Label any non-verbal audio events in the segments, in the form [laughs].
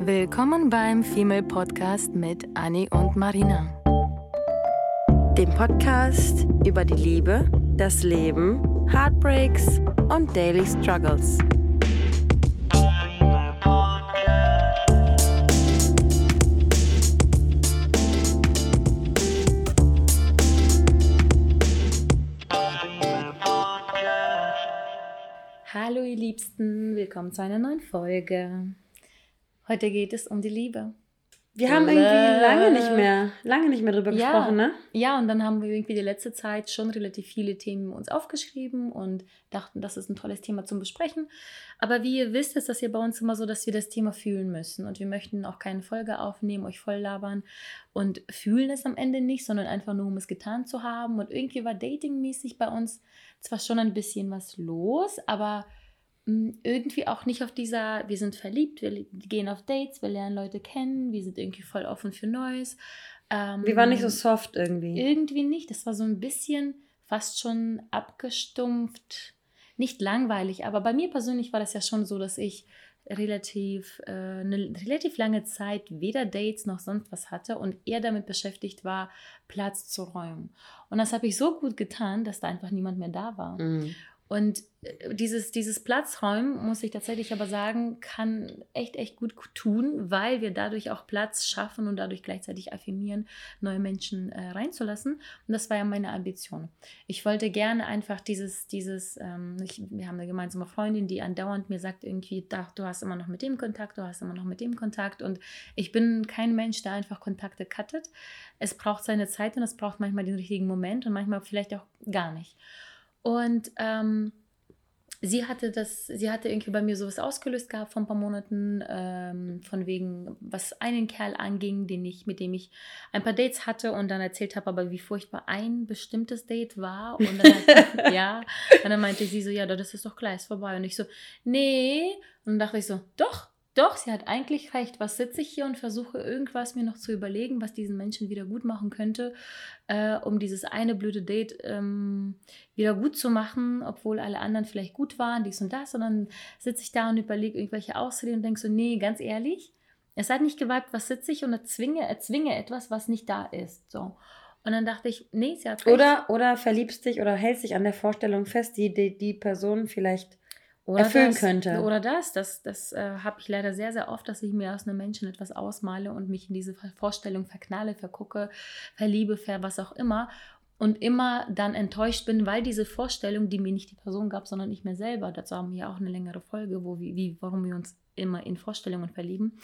Willkommen beim Female Podcast mit Annie und Marina. Dem Podcast über die Liebe, das Leben, Heartbreaks und Daily Struggles. Hallo ihr Liebsten, willkommen zu einer neuen Folge. Heute geht es um die Liebe. Wir haben irgendwie lange nicht mehr, lange nicht mehr drüber Ja. gesprochen, ne? Ja, und dann haben wir irgendwie die letzte Zeit schon relativ viele Themen uns aufgeschrieben und dachten, das ist ein tolles Thema zum Besprechen. Aber wie ihr wisst, ist das hier bei uns immer so, dass wir das Thema fühlen müssen. Und wir möchten auch keine Folge aufnehmen, euch voll labern und fühlen es am Ende nicht, sondern einfach nur, um es getan zu haben. Und irgendwie war datingmäßig bei uns zwar schon ein bisschen was los, aber irgendwie auch nicht auf dieser, wir sind verliebt, wir gehen auf Dates, wir lernen Leute kennen, wir sind irgendwie voll offen für Neues. Ähm, Wir waren nicht so soft irgendwie. irgendwie nicht. Das war so ein bisschen fast schon abgestumpft. Nicht langweilig, aber bei mir persönlich war das ja schon so, dass ich relativ äh, eine relativ lange Zeit weder Dates noch sonst was hatte und eher damit beschäftigt war, Platz zu räumen. Und das habe ich so gut getan, dass da einfach niemand mehr da war. Mhm. Und äh, dieses, dieses Platzräumen, muss ich tatsächlich aber sagen, kann echt, echt gut tun, weil wir dadurch auch Platz schaffen und dadurch gleichzeitig affirmieren, neue Menschen äh, reinzulassen. Und das war ja meine Ambition. Ich wollte gerne einfach dieses, dieses, ähm, ich, wir haben eine gemeinsame Freundin, die andauernd mir sagt irgendwie, "Ach, du hast immer noch mit dem Kontakt, du hast immer noch mit dem Kontakt. Und ich bin kein Mensch, der einfach Kontakte cuttet. Es braucht seine Zeit und es braucht manchmal den richtigen Moment und manchmal vielleicht auch gar nicht. Und ähm, sie hatte das, sie hatte irgendwie bei mir sowas ausgelöst gehabt vor ein paar Monaten, ähm, von wegen, was einen Kerl anging, den ich, mit dem ich ein paar Dates hatte und dann erzählt habe, aber wie furchtbar ein bestimmtes Date war. Und dann, hat, [laughs] [laughs] ja, und dann meinte sie so, ja, das ist doch ist vorbei. Und ich so, nee. Und dann dachte ich so, doch. Doch, sie hat eigentlich recht. Was sitze ich hier und versuche irgendwas mir noch zu überlegen, was diesen Menschen wieder gut machen könnte, äh, um dieses eine blöde Date ähm, wieder gut zu machen, obwohl alle anderen vielleicht gut waren, dies und das. Und dann sitze ich da und überlege irgendwelche Ausreden und denke so, nee, ganz ehrlich, es hat nicht geweibt, was sitze ich und erzwinge, erzwinge etwas, was nicht da ist. So. Und dann dachte ich, nee, sie hat recht. Oder, oder verliebst dich oder hältst dich an der Vorstellung fest, die die, die Person vielleicht Oder erfüllen das, könnte. Oder das. Das, das äh, habe ich leider sehr, sehr oft, dass ich mir aus einem Menschen etwas ausmale und mich in diese Vorstellung verknalle, vergucke, verliebe, ver was auch immer. Und immer dann enttäuscht bin, weil diese Vorstellung, die mir nicht die Person gab, sondern ich mir selber, dazu haben wir ja auch eine längere Folge, wo wir, wie, warum wir uns immer in Vorstellungen verlieben.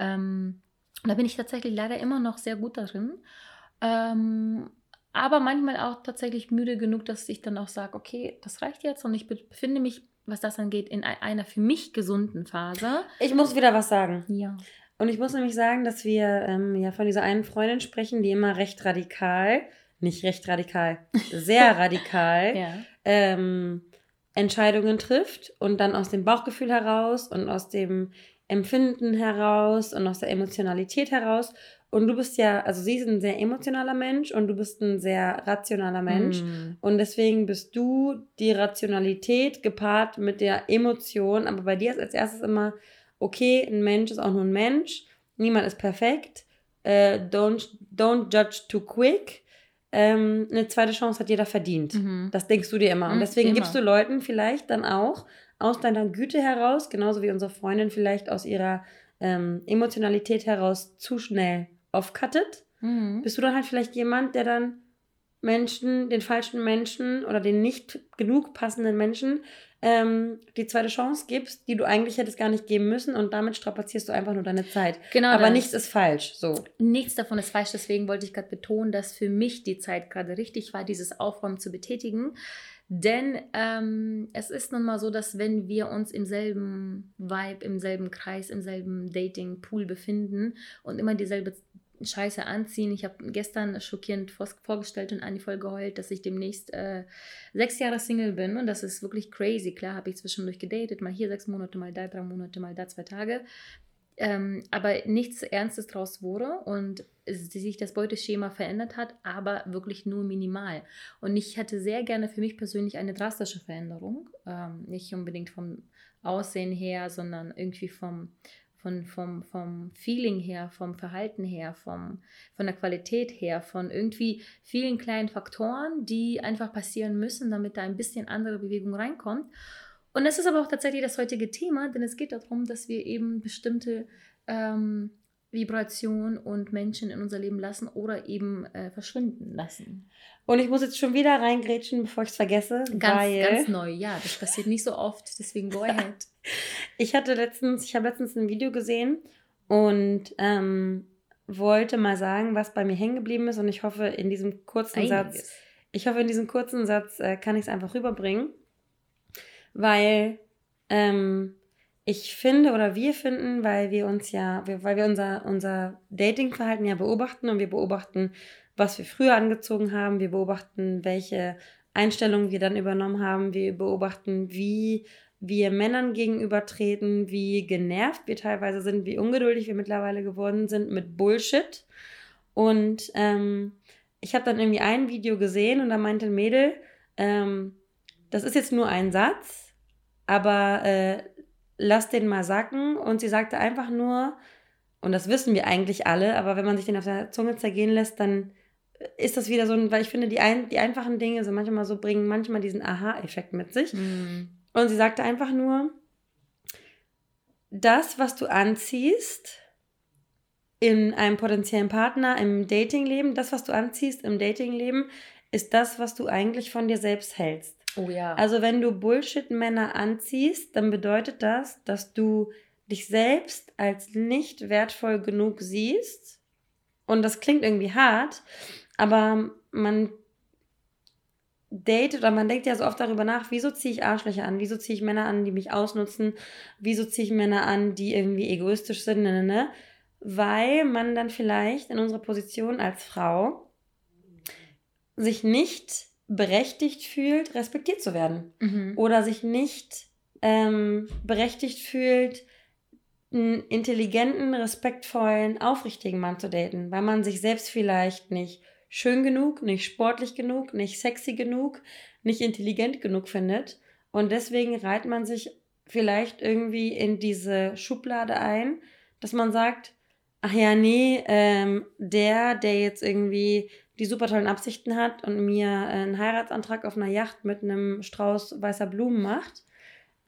Ähm, da bin ich tatsächlich leider immer noch sehr gut darin. Ähm, aber manchmal auch tatsächlich müde genug, dass ich dann auch sage, okay, das reicht jetzt und ich befinde mich, was das angeht, in ei- einer für mich gesunden Phase. Ich muss wieder was sagen. Ja. Und ich muss nämlich sagen, dass wir ähm, ja von dieser einen Freundin sprechen, die immer recht radikal, nicht recht radikal, [laughs] sehr radikal Ja. ähm, Entscheidungen trifft und dann aus dem Bauchgefühl heraus und aus dem Empfinden heraus und aus der Emotionalität heraus. Und du bist ja, also sie ist ein sehr emotionaler Mensch und du bist ein sehr rationaler Mensch. Mm. Und deswegen bist du die Rationalität gepaart mit der Emotion. Aber bei dir ist als erstes immer, okay, ein Mensch ist auch nur ein Mensch. Niemand ist perfekt. Äh, don't, don't judge too quick. Ähm, eine zweite Chance hat jeder verdient. Mhm. Das denkst du dir immer. Und Mhm, deswegen immer. gibst du Leuten vielleicht dann auch aus deiner Güte heraus, genauso wie unsere Freundin vielleicht aus ihrer ähm, Emotionalität heraus zu schnell offcuttet Mhm. bist du dann halt vielleicht jemand, der dann Menschen, den falschen Menschen oder den nicht genug passenden Menschen ähm, die zweite Chance gibst, die du eigentlich hättest gar nicht geben müssen und damit strapazierst du einfach nur deine Zeit. Genau Aber nichts ist falsch. So. Nichts davon ist falsch, deswegen wollte ich gerade betonen, dass für mich die Zeit gerade richtig war, dieses Aufräumen zu betätigen. Denn ähm, es ist nun mal so, dass wenn wir uns im selben Vibe, im selben Kreis, im selben Dating-Pool befinden und immer dieselbe Scheiße anziehen. Ich habe gestern schockierend vor- vorgestellt und Anni voll geheult, dass ich demnächst äh, sechs Jahre Single bin und das ist wirklich crazy. Klar habe ich zwischendurch gedatet, mal hier sechs Monate, mal da drei Monate, mal da zwei Tage. Ähm, aber nichts Ernstes draus wurde und sich das Beuteschema verändert hat, aber wirklich nur minimal. Und ich hätte sehr gerne für mich persönlich eine drastische Veränderung. Ähm, nicht unbedingt vom Aussehen her, sondern irgendwie vom, von, vom, vom Feeling her, vom Verhalten her, vom, von der Qualität her, von irgendwie vielen kleinen Faktoren, die einfach passieren müssen, damit da ein bisschen andere Bewegung reinkommt. Und das ist aber auch tatsächlich das heutige Thema, denn es geht darum, dass wir eben bestimmte ähm, Vibration und Menschen in unser Leben lassen oder eben äh, verschwinden lassen. Und ich muss jetzt schon wieder reingrätschen, bevor ich es vergesse. Ganz, weil ganz neu, ja. Das passiert nicht so oft, deswegen go [laughs] ahead. ich hatte letztens, ich habe letztens ein Video gesehen und ähm, wollte mal sagen, was bei mir hängen geblieben ist. Und ich hoffe, in diesem kurzen Einiges. Satz, ich hoffe, in diesem kurzen Satz äh, kann ich es einfach rüberbringen. Weil ähm, ich finde oder wir finden, weil wir uns ja, weil wir unser, unser Datingverhalten ja beobachten und wir beobachten, was wir früher angezogen haben, wir beobachten, welche Einstellungen wir dann übernommen haben, wir beobachten, wie wir Männern gegenübertreten, wie genervt wir teilweise sind, wie ungeduldig wir mittlerweile geworden sind mit Bullshit. Und ähm, ich habe dann irgendwie ein Video gesehen und da meinte ein Mädel, ähm, das ist jetzt nur ein Satz, aber äh, lass den mal sacken. Und sie sagte einfach nur, und das wissen wir eigentlich alle, aber wenn man sich den auf der Zunge zergehen lässt, dann ist das wieder so ein, weil ich finde, die, ein, die einfachen Dinge sind manchmal so, bringen manchmal diesen Aha-Effekt mit sich. Mhm. Und sie sagte einfach nur, das, was du anziehst in einem potenziellen Partner, im Datingleben, das, was du anziehst im Datingleben, ist das, was du eigentlich von dir selbst hältst. Oh ja. Also wenn du Bullshit-Männer anziehst, dann bedeutet das, dass du dich selbst als nicht wertvoll genug siehst. Und das klingt irgendwie hart, aber man datet oder man denkt ja so oft darüber nach, wieso ziehe ich Arschlöcher an, wieso ziehe ich Männer an, die mich ausnutzen, wieso ziehe ich Männer an, die irgendwie egoistisch sind, ne, ne, ne. Weil man dann vielleicht in unserer Position als Frau sich nicht berechtigt fühlt, respektiert zu werden. Mhm. Oder sich nicht ähm, berechtigt fühlt, einen intelligenten, respektvollen, aufrichtigen Mann zu daten, weil man sich selbst vielleicht nicht schön genug, nicht sportlich genug, nicht sexy genug, nicht intelligent genug findet. Und deswegen reiht man sich vielleicht irgendwie in diese Schublade ein, dass man sagt, ach ja, nee, ähm, der, der jetzt irgendwie die super tollen Absichten hat und mir einen Heiratsantrag auf einer Yacht mit einem Strauß weißer Blumen macht,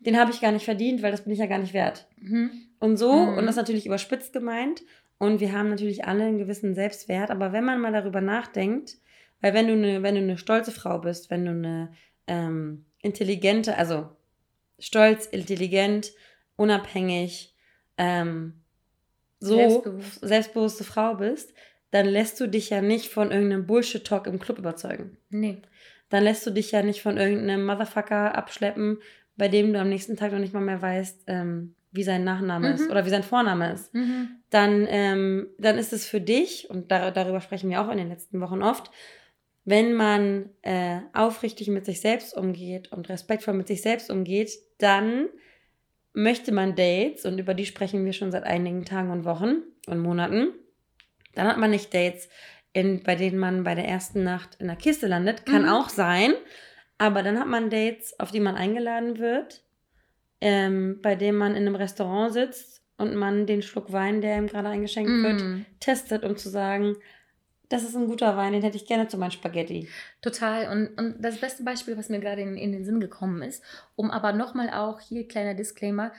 den habe ich gar nicht verdient, weil das bin ich ja gar nicht wert. Mhm. Und so, mhm. und das ist natürlich überspitzt gemeint, und wir haben natürlich alle einen gewissen Selbstwert, aber wenn man mal darüber nachdenkt, weil wenn du eine, wenn du eine stolze Frau bist, wenn du eine ähm, intelligente, also stolz, intelligent, unabhängig, ähm, so Selbstbewusst. selbstbewusste Frau bist, dann lässt du dich ja nicht von irgendeinem Bullshit-Talk im Club überzeugen. Nee. Dann lässt du dich ja nicht von irgendeinem Motherfucker abschleppen, bei dem du am nächsten Tag noch nicht mal mehr weißt, ähm, wie sein Nachname mhm. ist oder wie sein Vorname ist. Mhm. Dann, ähm, dann ist es für dich, und dar darüber sprechen wir auch in den letzten Wochen oft, wenn man äh, aufrichtig mit sich selbst umgeht und respektvoll mit sich selbst umgeht, dann möchte man Dates, und über die sprechen wir schon seit einigen Tagen und Wochen und Monaten, dann hat man nicht Dates, in, bei denen man bei der ersten Nacht in der Kiste landet. Kann mhm. auch sein. Aber dann hat man Dates, auf die man eingeladen wird, ähm, bei denen man in einem Restaurant sitzt und man den Schluck Wein, der ihm gerade eingeschenkt mm. wird, testet, um zu sagen, das ist ein guter Wein, den hätte ich gerne zu meinen Spaghetti. Total. Und, und das beste Beispiel, was mir gerade in, in den Sinn gekommen ist, um aber nochmal auch hier kleiner Disclaimer,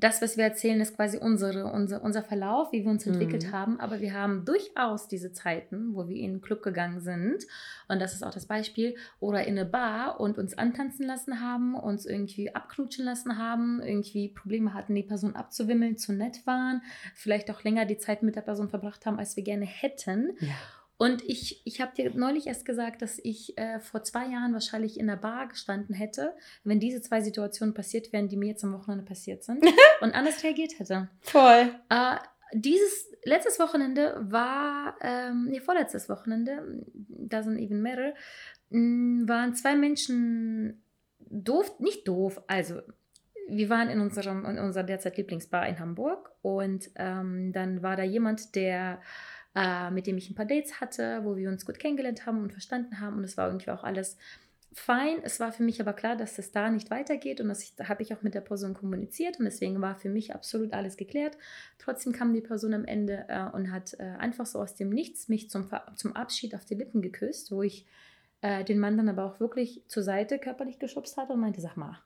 das, was wir erzählen, ist quasi unsere, unser, unser Verlauf, wie wir uns entwickelt mhm. haben. Aber wir haben durchaus diese Zeiten, wo wir in den Club gegangen sind. Und das ist auch das Beispiel. Oder in eine Bar und uns antanzen lassen haben, uns irgendwie abknutschen lassen haben, irgendwie Probleme hatten, die Person abzuwimmeln, zu nett waren, vielleicht auch länger die Zeit mit der Person verbracht haben, als wir gerne hätten. Ja. Und ich, ich habe dir neulich erst gesagt, dass ich äh, vor zwei Jahren wahrscheinlich in der Bar gestanden hätte, wenn diese zwei Situationen passiert wären, die mir jetzt am Wochenende passiert sind, [laughs] und anders reagiert hätte. Toll. Äh, dieses letztes Wochenende war, ähm, nee, vorletztes Wochenende, da sind eben mehrere, mh, waren zwei Menschen doof, nicht doof, also wir waren in, unserem, in unserer derzeit Lieblingsbar in Hamburg und ähm, dann war da jemand, der äh, mit dem ich ein paar Dates hatte, wo wir uns gut kennengelernt haben und verstanden haben. Und es war irgendwie auch alles fein. Es war für mich aber klar, dass es da nicht weitergeht und das habe ich auch mit der Person kommuniziert und deswegen war für mich absolut alles geklärt. Trotzdem kam die Person am Ende äh, und hat äh, einfach so aus dem Nichts mich zum, zum Abschied auf die Lippen geküsst, wo ich äh, den Mann dann aber auch wirklich zur Seite körperlich geschubst hatte und meinte, sag mal,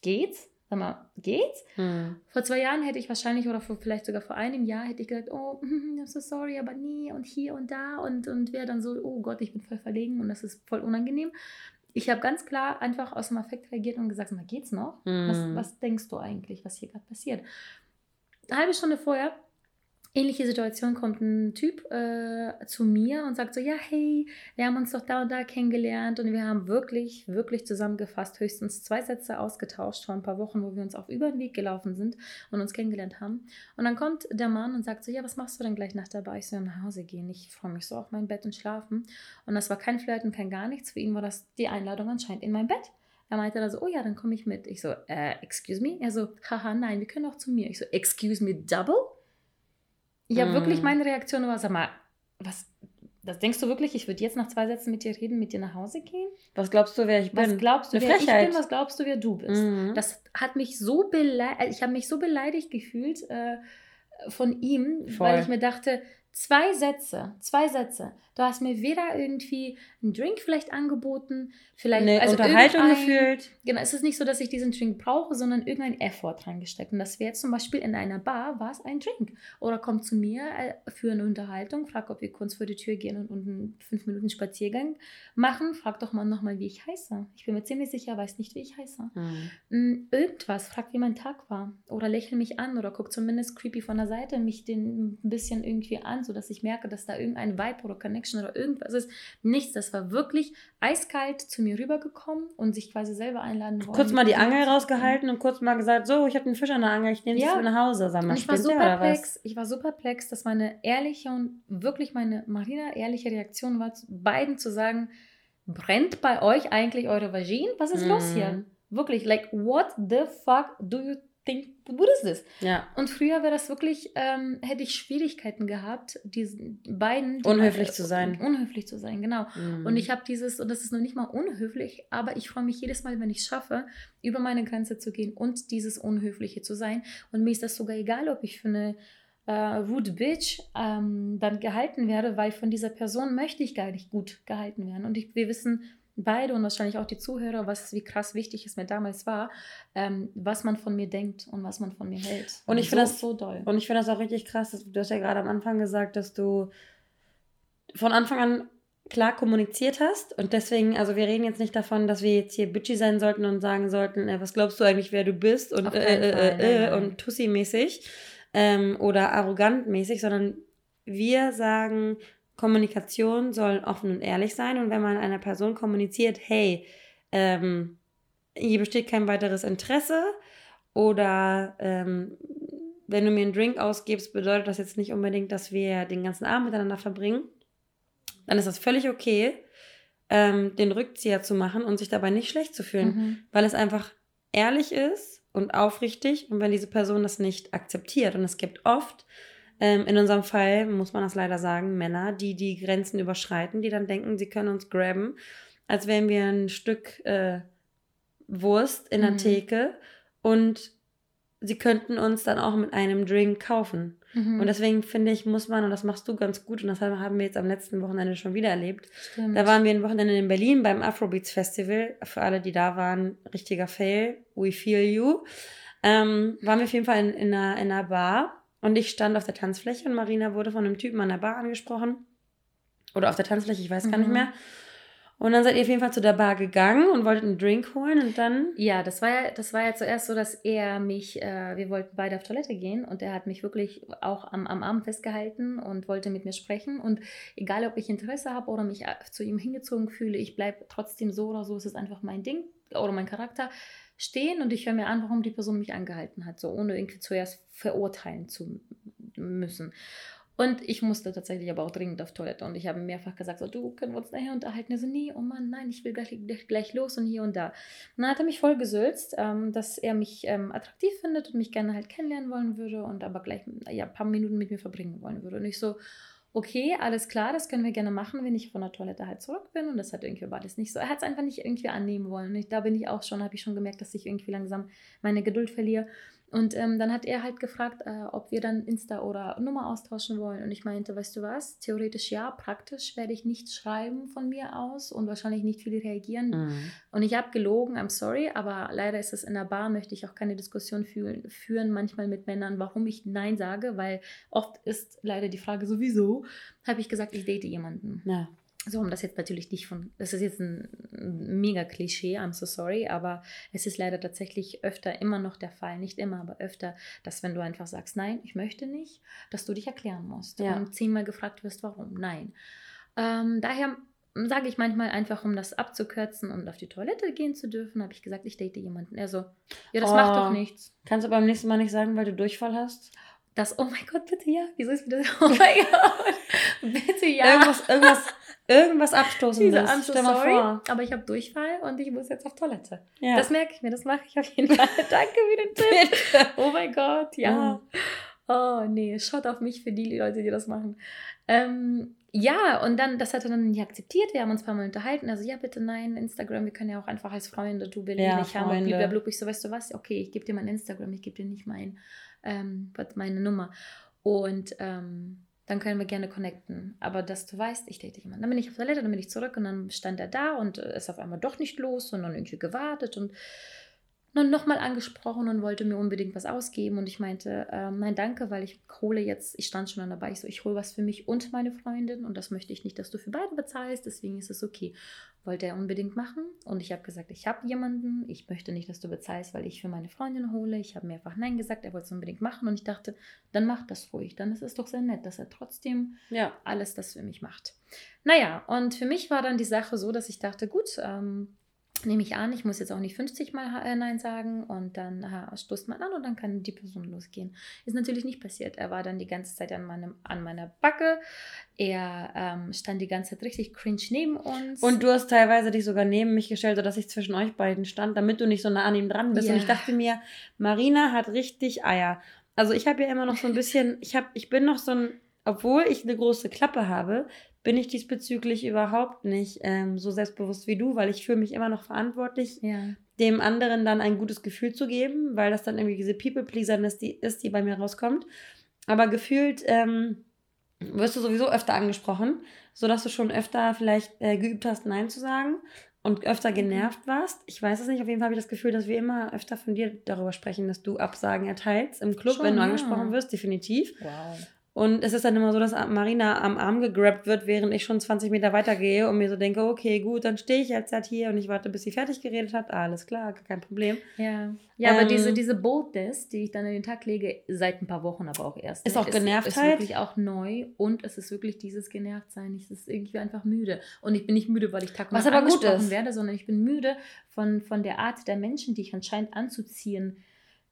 geht's? Sag mal, geht's? Hm. Vor zwei Jahren hätte ich wahrscheinlich, oder vor, vielleicht sogar vor einem Jahr, hätte ich gesagt, oh, [laughs] I'm so sorry, aber nie und hier und da und, und wäre dann so, oh Gott, ich bin voll verlegen und das ist voll unangenehm. Ich habe ganz klar einfach aus dem Affekt reagiert und gesagt, mal geht's noch? Hm. Was, was denkst du eigentlich, was hier gerade passiert? Eine halbe Stunde vorher ähnliche Situation kommt ein Typ äh, zu mir und sagt so, ja, hey, wir haben uns doch da und da kennengelernt und wir haben wirklich, wirklich zusammengefasst höchstens zwei Sätze ausgetauscht vor ein paar Wochen, wo wir uns auch über den Weg gelaufen sind und uns kennengelernt haben. Und dann kommt der Mann und sagt so, ja, was machst du denn gleich nach Bar? Ich soll nach Hause gehen. Ich freue mich so auf mein Bett und schlafen. Und das war kein Flirten, kein gar nichts. Für ihn war das die Einladung anscheinend in mein Bett. Er meinte da so, oh ja, dann komme ich mit. Ich so, äh, excuse me? Er so, haha, nein, wir können auch zu mir. Ich so, excuse me, double? Habe mm. wirklich, meine Reaktion war, sag mal, was, das denkst du wirklich, ich würde jetzt nach zwei Sätzen mit dir reden, mit dir nach Hause gehen? Was glaubst du, wer ich bin? Was glaubst du, Eine wer Frechheit. ich bin? Was glaubst du, wer du bist? Mhm. Das hat mich so beleidigt, ich habe mich so beleidigt gefühlt äh, von ihm, Voll. weil ich mir dachte, zwei Sätze, zwei Sätze. Du hast mir weder irgendwie einen Drink vielleicht angeboten, vielleicht eine also Unterhaltung gefühlt. Genau, es ist nicht so, dass ich diesen Drink brauche, sondern irgendein Effort reingesteckt. Und das wäre zum Beispiel in einer Bar, war es ein Drink. Oder kommt zu mir äh, für eine Unterhaltung, frag, ob wir kurz vor die Tür gehen und, und einen fünf Minuten Spaziergang machen. Frag doch mal nochmal, wie ich heiße. Ich bin mir ziemlich sicher, weiß nicht, wie ich heiße. Mhm. Irgendwas, frag, wie mein Tag war. Oder lächel mich an oder guck zumindest creepy von der Seite mich den ein bisschen irgendwie an, sodass ich merke, dass da irgendein Vibe oder Connection oder irgendwas ist. Nichts. Das war wirklich eiskalt zu mir rübergekommen und sich quasi selber einladen wollen. Kurz mal die Angel rausgehalten und kurz mal gesagt, so, ich habe einen Fisch an der Angel, ich nehme ja. nach Hause. Sag mal, ich war super perplex. Ich war super perplex, dass meine ehrliche und wirklich meine Marina ehrliche Reaktion war, beiden zu sagen, brennt bei euch eigentlich eure Vagin? Was ist mm. los hier? Mhm. Wirklich, like, what the fuck do you think, what is this? Ja. Und früher wäre das wirklich, ähm, hätte ich Schwierigkeiten gehabt, diesen beiden. Die unhöflich mal, zu sein. Unhöflich zu sein, genau. Mhm. Und ich habe dieses, und das ist noch nicht mal unhöflich, aber ich freue mich jedes Mal, wenn ich es schaffe, über meine Grenze zu gehen und dieses Unhöfliche zu sein. Und mir ist das sogar egal, ob ich für eine äh, rude Bitch ähm, dann gehalten werde, weil von dieser Person möchte ich gar nicht gut gehalten werden. Und ich, wir wissen, beide und wahrscheinlich auch die Zuhörer, was wie krass wichtig es mir damals war, ähm, was man von mir denkt und was man von mir hält. Und ich finde das so doll. Und ich finde das auch richtig krass. Dass, du hast ja gerade am Anfang gesagt, dass du von Anfang an klar kommuniziert hast und deswegen, also wir reden jetzt nicht davon, dass wir jetzt hier bitchy sein sollten und sagen sollten, äh, was glaubst du eigentlich, wer du bist und äh, äh, äh, äh und Tussi-mäßig ähm, oder arrogant mäßig, sondern wir sagen, Kommunikation soll offen und ehrlich sein und wenn man einer Person kommuniziert, hey, ähm, hier besteht kein weiteres Interesse oder ähm, wenn du mir einen Drink ausgibst, bedeutet das jetzt nicht unbedingt, dass wir den ganzen Abend miteinander verbringen, dann ist das völlig okay, ähm, den Rückzieher zu machen und sich dabei nicht schlecht zu fühlen, mhm. weil es einfach ehrlich ist und aufrichtig und wenn diese Person das nicht akzeptiert und es gibt oft ähm, in unserem Fall muss man das leider sagen, Männer, die die Grenzen überschreiten, die dann denken, sie können uns grabben, als wären wir ein Stück äh, Wurst in der mhm. Theke und sie könnten uns dann auch mit einem Drink kaufen. Mhm. Und deswegen finde ich, muss man, und das machst du ganz gut, und das haben wir jetzt am letzten Wochenende schon wieder erlebt. Stimmt. Da waren wir ein Wochenende in Berlin beim Afrobeats Festival. Für alle, die da waren, richtiger Fail. We feel you. Ähm, waren wir auf jeden Fall in, in, einer, in einer Bar und ich stand auf der Tanzfläche und Marina wurde von einem Typen an der Bar angesprochen. Oder auf der Tanzfläche, ich weiß gar mhm. nicht mehr. Und dann seid ihr auf jeden Fall zu der Bar gegangen und wolltet einen Drink holen und dann. Ja, das war ja, das war ja zuerst so, dass er mich, äh, wir wollten beide auf Toilette gehen und er hat mich wirklich auch am, am Arm festgehalten und wollte mit mir sprechen. Und egal, ob ich Interesse habe oder mich zu ihm hingezogen fühle, ich bleibe trotzdem so oder so, es ist einfach mein Ding oder mein Charakter stehen und ich höre mir an, warum die Person mich angehalten hat, so ohne irgendwie zuerst verurteilen zu müssen. Und ich musste tatsächlich aber auch dringend auf Toilette und ich habe mehrfach gesagt, so, du, können wir uns nachher unterhalten? Er so, nee, oh Mann, nein, ich will gleich, gleich los und hier und da. Und dann hat er mich voll gesülzt, ähm, dass er mich ähm, attraktiv findet und mich gerne halt kennenlernen wollen würde und aber gleich ja, ein paar Minuten mit mir verbringen wollen würde. Und ich so, okay, alles klar, das können wir gerne machen, wenn ich von der Toilette halt zurück bin. Und das hat irgendwie war das nicht so. Er hat es einfach nicht irgendwie annehmen wollen. Ich, da bin ich auch schon, habe ich schon gemerkt, dass ich irgendwie langsam meine Geduld verliere. Und ähm, dann hat er halt gefragt, äh, ob wir dann Insta oder Nummer austauschen wollen. Und ich meinte, weißt du was, theoretisch ja, praktisch werde ich nichts schreiben von mir aus und wahrscheinlich nicht viele reagieren. Mhm. Und ich habe gelogen, I'm sorry, aber leider ist es in der Bar, möchte ich auch keine Diskussion fühlen, führen, manchmal mit Männern, warum ich Nein sage, weil oft ist leider die Frage sowieso, habe ich gesagt, ich date jemanden. Ja so um das jetzt natürlich nicht von, das ist jetzt ein mega Klischee, I'm so sorry, aber es ist leider tatsächlich öfter immer noch der Fall, nicht immer, aber öfter, dass wenn du einfach sagst, nein, ich möchte nicht, dass du dich erklären musst ja. und zehnmal gefragt wirst, warum, nein. Ähm, daher sage ich manchmal einfach, um das abzukürzen und auf die Toilette gehen zu dürfen, habe ich gesagt, ich date jemanden. Er so, ja, das oh, macht doch nichts. Kannst du beim nächsten Mal nicht sagen, weil du Durchfall hast? Das, oh mein Gott, bitte ja. Wieso ist wieder [laughs] Oh mein Gott. bitte ja. Irgendwas, irgendwas, irgendwas Abstoßendes. Diese, Stell mal sorry, vor. Aber ich habe Durchfall und ich muss jetzt auf Toilette. Ja. Das merke ich mir, das mache ich auf jeden Fall. [laughs] Danke für den Tipp. oh mein Gott, ja. Oh nee, schaut auf mich für die Leute, die das machen. Ähm, ja, und dann, das hat er dann nicht akzeptiert. Wir haben uns ein paar Mal unterhalten. Also, ja, bitte nein, Instagram, wir können ja auch einfach als Freunde, du will ja, nicht haben. Und blablabla. Ich so, weißt du was? Okay, ich gebe dir mein Instagram, ich gebe dir nicht mein ähm, meine Nummer. Und ähm, dann können wir gerne connecten. Aber dass du weißt, ich date jemanden. Dann bin ich auf der Toilette, dann bin ich zurück und dann stand er da und ist auf einmal doch nicht los, sondern irgendwie gewartet und dann nochmal angesprochen und wollte mir unbedingt was ausgeben. Und ich meinte, äh, nein, danke, weil ich hole jetzt, ich stand schon dabei, ich so, ich hole was für mich und meine Freundin und das möchte ich nicht, dass du für beide bezahlst, deswegen ist es okay. Wollte er unbedingt machen und ich habe gesagt, ich habe jemanden, ich möchte nicht, dass du bezahlst, weil ich für meine Freundin hole. Ich habe mehrfach Nein gesagt, er wollte es unbedingt machen und ich dachte, dann mach das ruhig, dann ist es doch sehr nett, dass er trotzdem ja. alles das für mich macht. Naja, und für mich war dann die Sache so, dass ich dachte, gut, ähm, nehme ich an, ich muss jetzt auch nicht 50 Mal äh, Nein sagen und dann äh, stoßt man an und dann kann die Person losgehen. Ist natürlich nicht passiert. Er war dann die ganze Zeit an, meinem, an meiner Backe. Er ähm, stand die ganze Zeit richtig cringe neben uns. Und du hast teilweise dich sogar neben mich gestellt, sodass ich zwischen euch beiden stand, damit du nicht so nah an ihm dran bist. Ja. Und ich dachte mir, Marina hat richtig Eier. Also ich habe ja immer noch so ein bisschen, ich, hab, ich bin noch so ein, obwohl ich eine große Klappe habe, bin ich diesbezüglich überhaupt nicht ähm, so selbstbewusst wie du, weil ich fühle mich immer noch verantwortlich, ja. dem anderen dann ein gutes Gefühl zu geben, weil das dann irgendwie diese People-Pleaser ist, die, ist, die bei mir rauskommt. Aber gefühlt ähm, wirst du sowieso öfter angesprochen, sodass du schon öfter vielleicht äh, geübt hast, Nein zu sagen und öfter mhm. genervt warst. Ich weiß es nicht, auf jeden Fall habe ich das Gefühl, dass wir immer öfter von dir darüber sprechen, dass du Absagen erteilst im Club, schon, wenn du ja. angesprochen wirst, definitiv. Wow. Und es ist dann immer so, dass Marina am Arm gegrabt wird, während ich schon 20 Meter weiter gehe und mir so denke, okay, gut, dann stehe ich jetzt halt hier und ich warte, bis sie fertig geredet hat. Alles klar, kein Problem. Ja, ja ähm, aber diese, diese Boldness, die ich dann in den Tag lege, seit ein paar Wochen aber auch erst. Ist auch genervt Ist, ist wirklich auch neu und es ist wirklich dieses Genervtsein. Ich ist irgendwie einfach müde. Und ich bin nicht müde, weil ich Tag Was aber gut ist. werde, sondern ich bin müde von, von der Art der Menschen, die ich anscheinend anzuziehen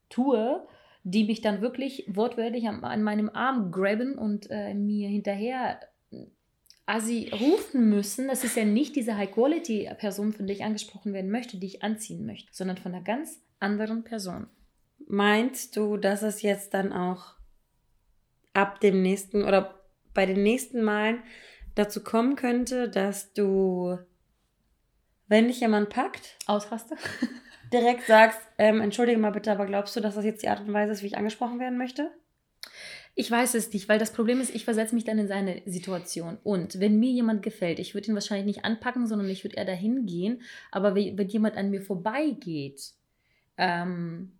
tue die mich dann wirklich wortwörtlich an, an meinem Arm grabben und äh, mir hinterher Assi rufen müssen. Das ist ja nicht diese High-Quality-Person, von der ich angesprochen werden möchte, die ich anziehen möchte, sondern von einer ganz anderen Person. Meinst du, dass es jetzt dann auch ab dem nächsten oder bei den nächsten Malen dazu kommen könnte, dass du, wenn dich jemand packt, ausraste? [laughs] direkt sagst, ähm, entschuldige mal bitte, aber glaubst du, dass das jetzt die Art und Weise ist, wie ich angesprochen werden möchte? Ich weiß es nicht, weil das Problem ist, ich versetze mich dann in seine Situation. Und wenn mir jemand gefällt, ich würde ihn wahrscheinlich nicht anpacken, sondern ich würde eher dahin gehen. Aber wenn, jemand an mir vorbeigeht ähm,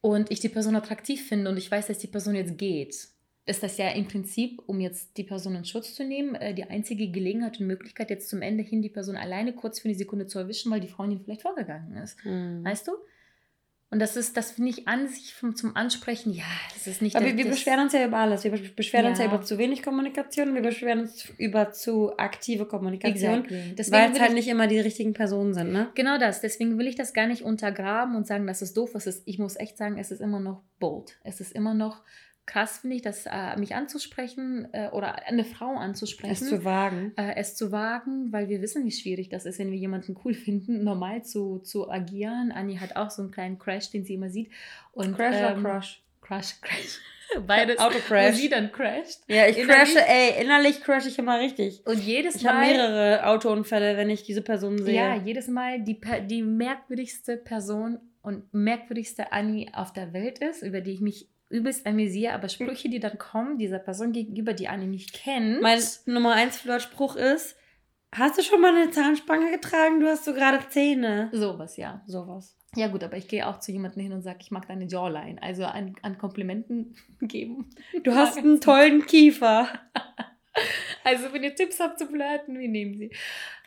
und ich die Person attraktiv finde und ich weiß, dass die Person jetzt geht, ist das ja im Prinzip, um jetzt die Person in Schutz zu nehmen, äh, die einzige Gelegenheit und Möglichkeit, jetzt zum Ende hin die Person alleine kurz für eine Sekunde zu erwischen, weil die Freundin vielleicht vorgegangen ist. Mhm. Weißt du? Und das ist, das finde ich an sich vom, zum Ansprechen, ja, das ist nicht. Aber wir, wir beschweren uns ja über alles. Wir beschweren ja. uns ja über zu wenig Kommunikation, wir beschweren uns über zu aktive Kommunikation, exactly. weil es halt nicht immer die richtigen Personen sind, ne? Genau das. Deswegen will ich das gar nicht untergraben und sagen, dass es doof ist. Ich muss echt sagen, es ist immer noch bold. Es ist immer noch krass finde ich, das äh, mich anzusprechen äh, oder eine Frau anzusprechen. Es zu wagen. Äh, es zu wagen, weil wir wissen, wie schwierig das ist, wenn wir jemanden cool [laughs] finden, normal zu, zu agieren. Anni hat auch so einen kleinen Crash, den sie immer sieht. Und, Crash ähm, oder Crush? Crush, Crash. [laughs] Beides, Autocrash. wo sie dann crasht. Ja, ich Innerlich- crashe, ey, innerlich crashe ich immer richtig. Und jedes Ich habe Mal... mehrere Autounfälle, wenn ich diese Person sehe. Ja, jedes Mal die, die merkwürdigste Person und merkwürdigste Annie auf der Welt ist, über die ich mich übelst amüsiere, aber Sprüche, die dann kommen, dieser Person gegenüber, die Annie nicht kennt. Mein Nummer 1 Flirtspruch ist, hast du schon mal eine Zahnspange getragen? Du hast so gerade Zähne. Sowas, ja. Sowas. Ja gut, aber ich gehe auch zu jemandem hin und sage, ich mag deine Jawline. Also an, an Komplimenten [laughs] geben. Du hast einen tollen Kiefer. [laughs] [laughs] Also wenn ihr Tipps habt zu flirten, wir nehmen sie.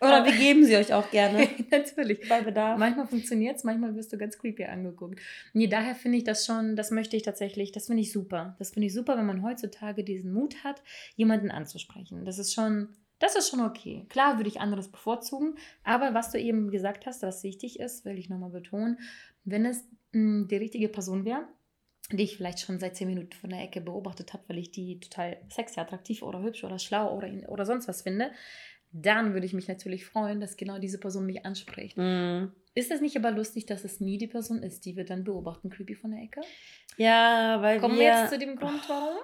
Oder wir geben sie euch auch gerne. [laughs] Natürlich. Bei Bedarf. Manchmal funktioniert es, manchmal wirst du ganz creepy angeguckt. Nee, daher finde ich das schon, das möchte ich tatsächlich, das finde ich super. Das finde ich super, wenn man heutzutage diesen Mut hat, jemanden anzusprechen. Das ist schon, das ist schon okay. Klar würde ich anderes bevorzugen, aber was du eben gesagt hast, was wichtig ist, will ich nochmal betonen, wenn es mh, die richtige Person wäre, die ich vielleicht schon seit zehn Minuten von der Ecke beobachtet habe, weil ich die total sexy, attraktiv oder hübsch oder schlau oder, oder sonst was finde, dann würde ich mich natürlich freuen, dass genau diese Person mich anspricht. Mm. Ist das nicht aber lustig, dass es nie die Person ist, die wir dann beobachten, creepy von der Ecke? Ja, weil Kommen wir, wir jetzt zu dem Grund, warum?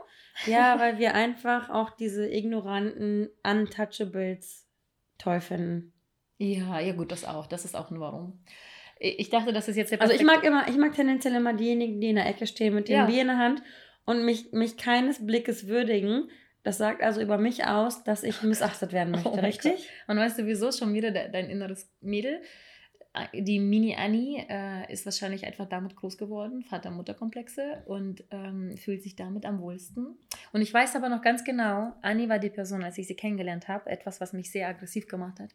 ja, [laughs] weil wir einfach auch diese ignoranten Untouchables toll finden. Ja, ja gut, das auch. Das ist auch ein Warum. Ich dachte, das ist jetzt der Also ich mag immer, ich mag tendenziell immer diejenigen, die in der Ecke stehen mit dem Ja. Bier in der Hand und mich, mich keines Blickes würdigen. Das sagt also über mich aus, dass ich missachtet werden möchte, Oh richtig? Und weißt du, wieso schon wieder de dein inneres Mädel? Äh, Die Mini Annie äh, ist wahrscheinlich einfach damit groß geworden, Vater-Mutter-Komplexe und ähm, fühlt sich damit am wohlsten. Und ich weiß aber noch ganz genau, Annie war die Person, als ich sie kennengelernt habe, etwas, was mich sehr aggressiv gemacht hat.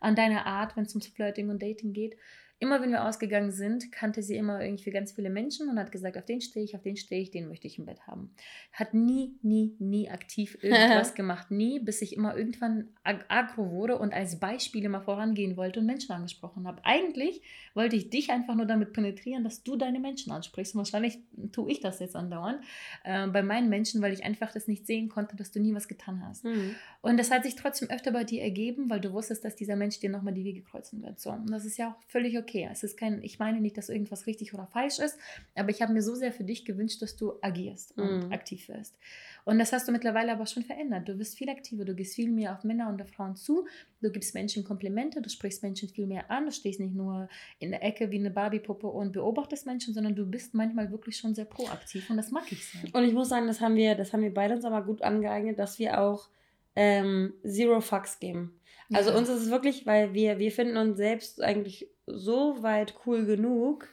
An deiner Art, wenn es ums Flirting und Dating geht. Immer wenn wir ausgegangen sind, kannte sie immer irgendwie ganz viele Menschen und hat gesagt, auf den stehe ich, auf den stehe ich, den möchte ich im Bett haben. Hat nie, nie, nie aktiv [laughs] irgendwas gemacht. Nie, bis ich immer irgendwann ag aggro wurde und als Beispiel immer vorangehen wollte und Menschen angesprochen habe. Eigentlich wollte ich dich einfach nur damit penetrieren, dass du deine Menschen ansprichst. Und wahrscheinlich tue ich das jetzt andauernd äh, bei meinen Menschen, weil ich einfach das nicht sehen konnte, dass du nie was getan hast. Mhm. Und das hat sich trotzdem öfter bei dir ergeben, weil du wusstest, dass dieser Mensch dir nochmal die Wege kreuzen wird. So. Und das ist ja auch völlig okay. Es ist kein, ich meine nicht, dass irgendwas richtig oder falsch ist, aber ich habe mir so sehr für dich gewünscht, dass du agierst und Mhm. aktiv wirst. Und das hast du mittlerweile aber schon verändert. Du bist viel aktiver, du gehst viel mehr auf Männer und auf Frauen zu, du gibst Menschen Komplimente, du sprichst Menschen viel mehr an, du stehst nicht nur in der Ecke wie eine Barbiepuppe und beobachtest Menschen, sondern du bist manchmal wirklich schon sehr proaktiv und das mag ich sehr. Und ich muss sagen, das haben wir, das haben wir beide uns aber gut angeeignet, dass wir auch ähm, Zero Fucks geben. Also Ja. uns ist es wirklich, weil wir, wir finden uns selbst eigentlich so weit cool genug,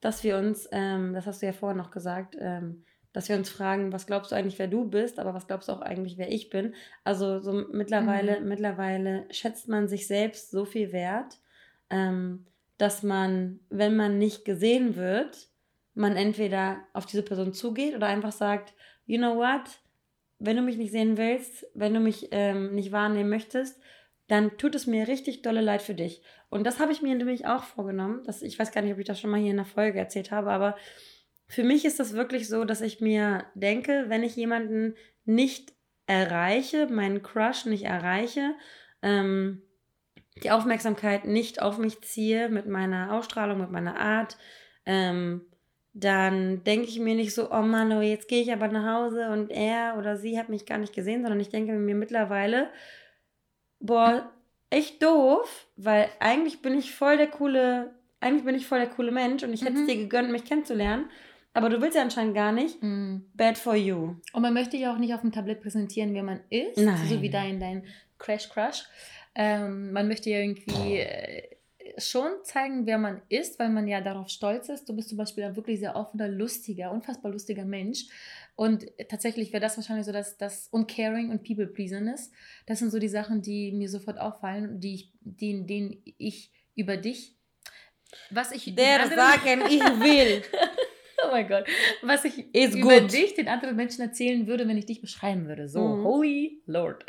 dass wir uns, ähm, das hast du ja vorher noch gesagt, ähm, dass wir uns fragen, was glaubst du eigentlich, wer du bist, aber was glaubst du auch eigentlich, wer ich bin. Also so mittlerweile, Mhm. mittlerweile schätzt man sich selbst so viel wert, ähm, dass man, wenn man nicht gesehen wird, man entweder auf diese Person zugeht oder einfach sagt, you know what, wenn du mich nicht sehen willst, wenn du mich ähm, nicht wahrnehmen möchtest, dann tut es mir richtig dolle leid für dich. Und das habe ich mir nämlich auch vorgenommen. Das, ich weiß gar nicht, ob ich das schon mal hier in der Folge erzählt habe, aber für mich ist das wirklich so, dass ich mir denke, wenn ich jemanden nicht erreiche, meinen Crush nicht erreiche, ähm, die Aufmerksamkeit nicht auf mich ziehe mit meiner Ausstrahlung, mit meiner Art, ähm, dann denke ich mir nicht so, oh Mann, oh, jetzt gehe ich aber nach Hause und er oder sie hat mich gar nicht gesehen, sondern ich denke mir mittlerweile, boah, echt doof, weil eigentlich bin ich voll der coole, eigentlich bin ich voll der coole Mensch und ich hätte es Mhm. dir gegönnt, mich kennenzulernen, aber du willst ja anscheinend gar nicht. Mhm. Bad for you. Und man möchte ja auch nicht auf dem Tablett präsentieren, wer man ist, Nein. so wie dein, dein Crash Crush. Ähm, man möchte ja irgendwie äh, schon zeigen, wer man ist, weil man ja darauf stolz ist. Du bist zum Beispiel ein wirklich sehr offener, lustiger, unfassbar lustiger Mensch. Und tatsächlich wäre das wahrscheinlich so, dass das Uncaring und People-Pleasing ist. Das sind so die Sachen, die mir sofort auffallen, die ich, denen, denen ich über dich, was ich Der sagen, ich [laughs] will. Oh mein Gott. Was ich Ist über gut. dich den anderen Menschen erzählen würde, wenn ich dich beschreiben würde. So, Mhm. holy Lord.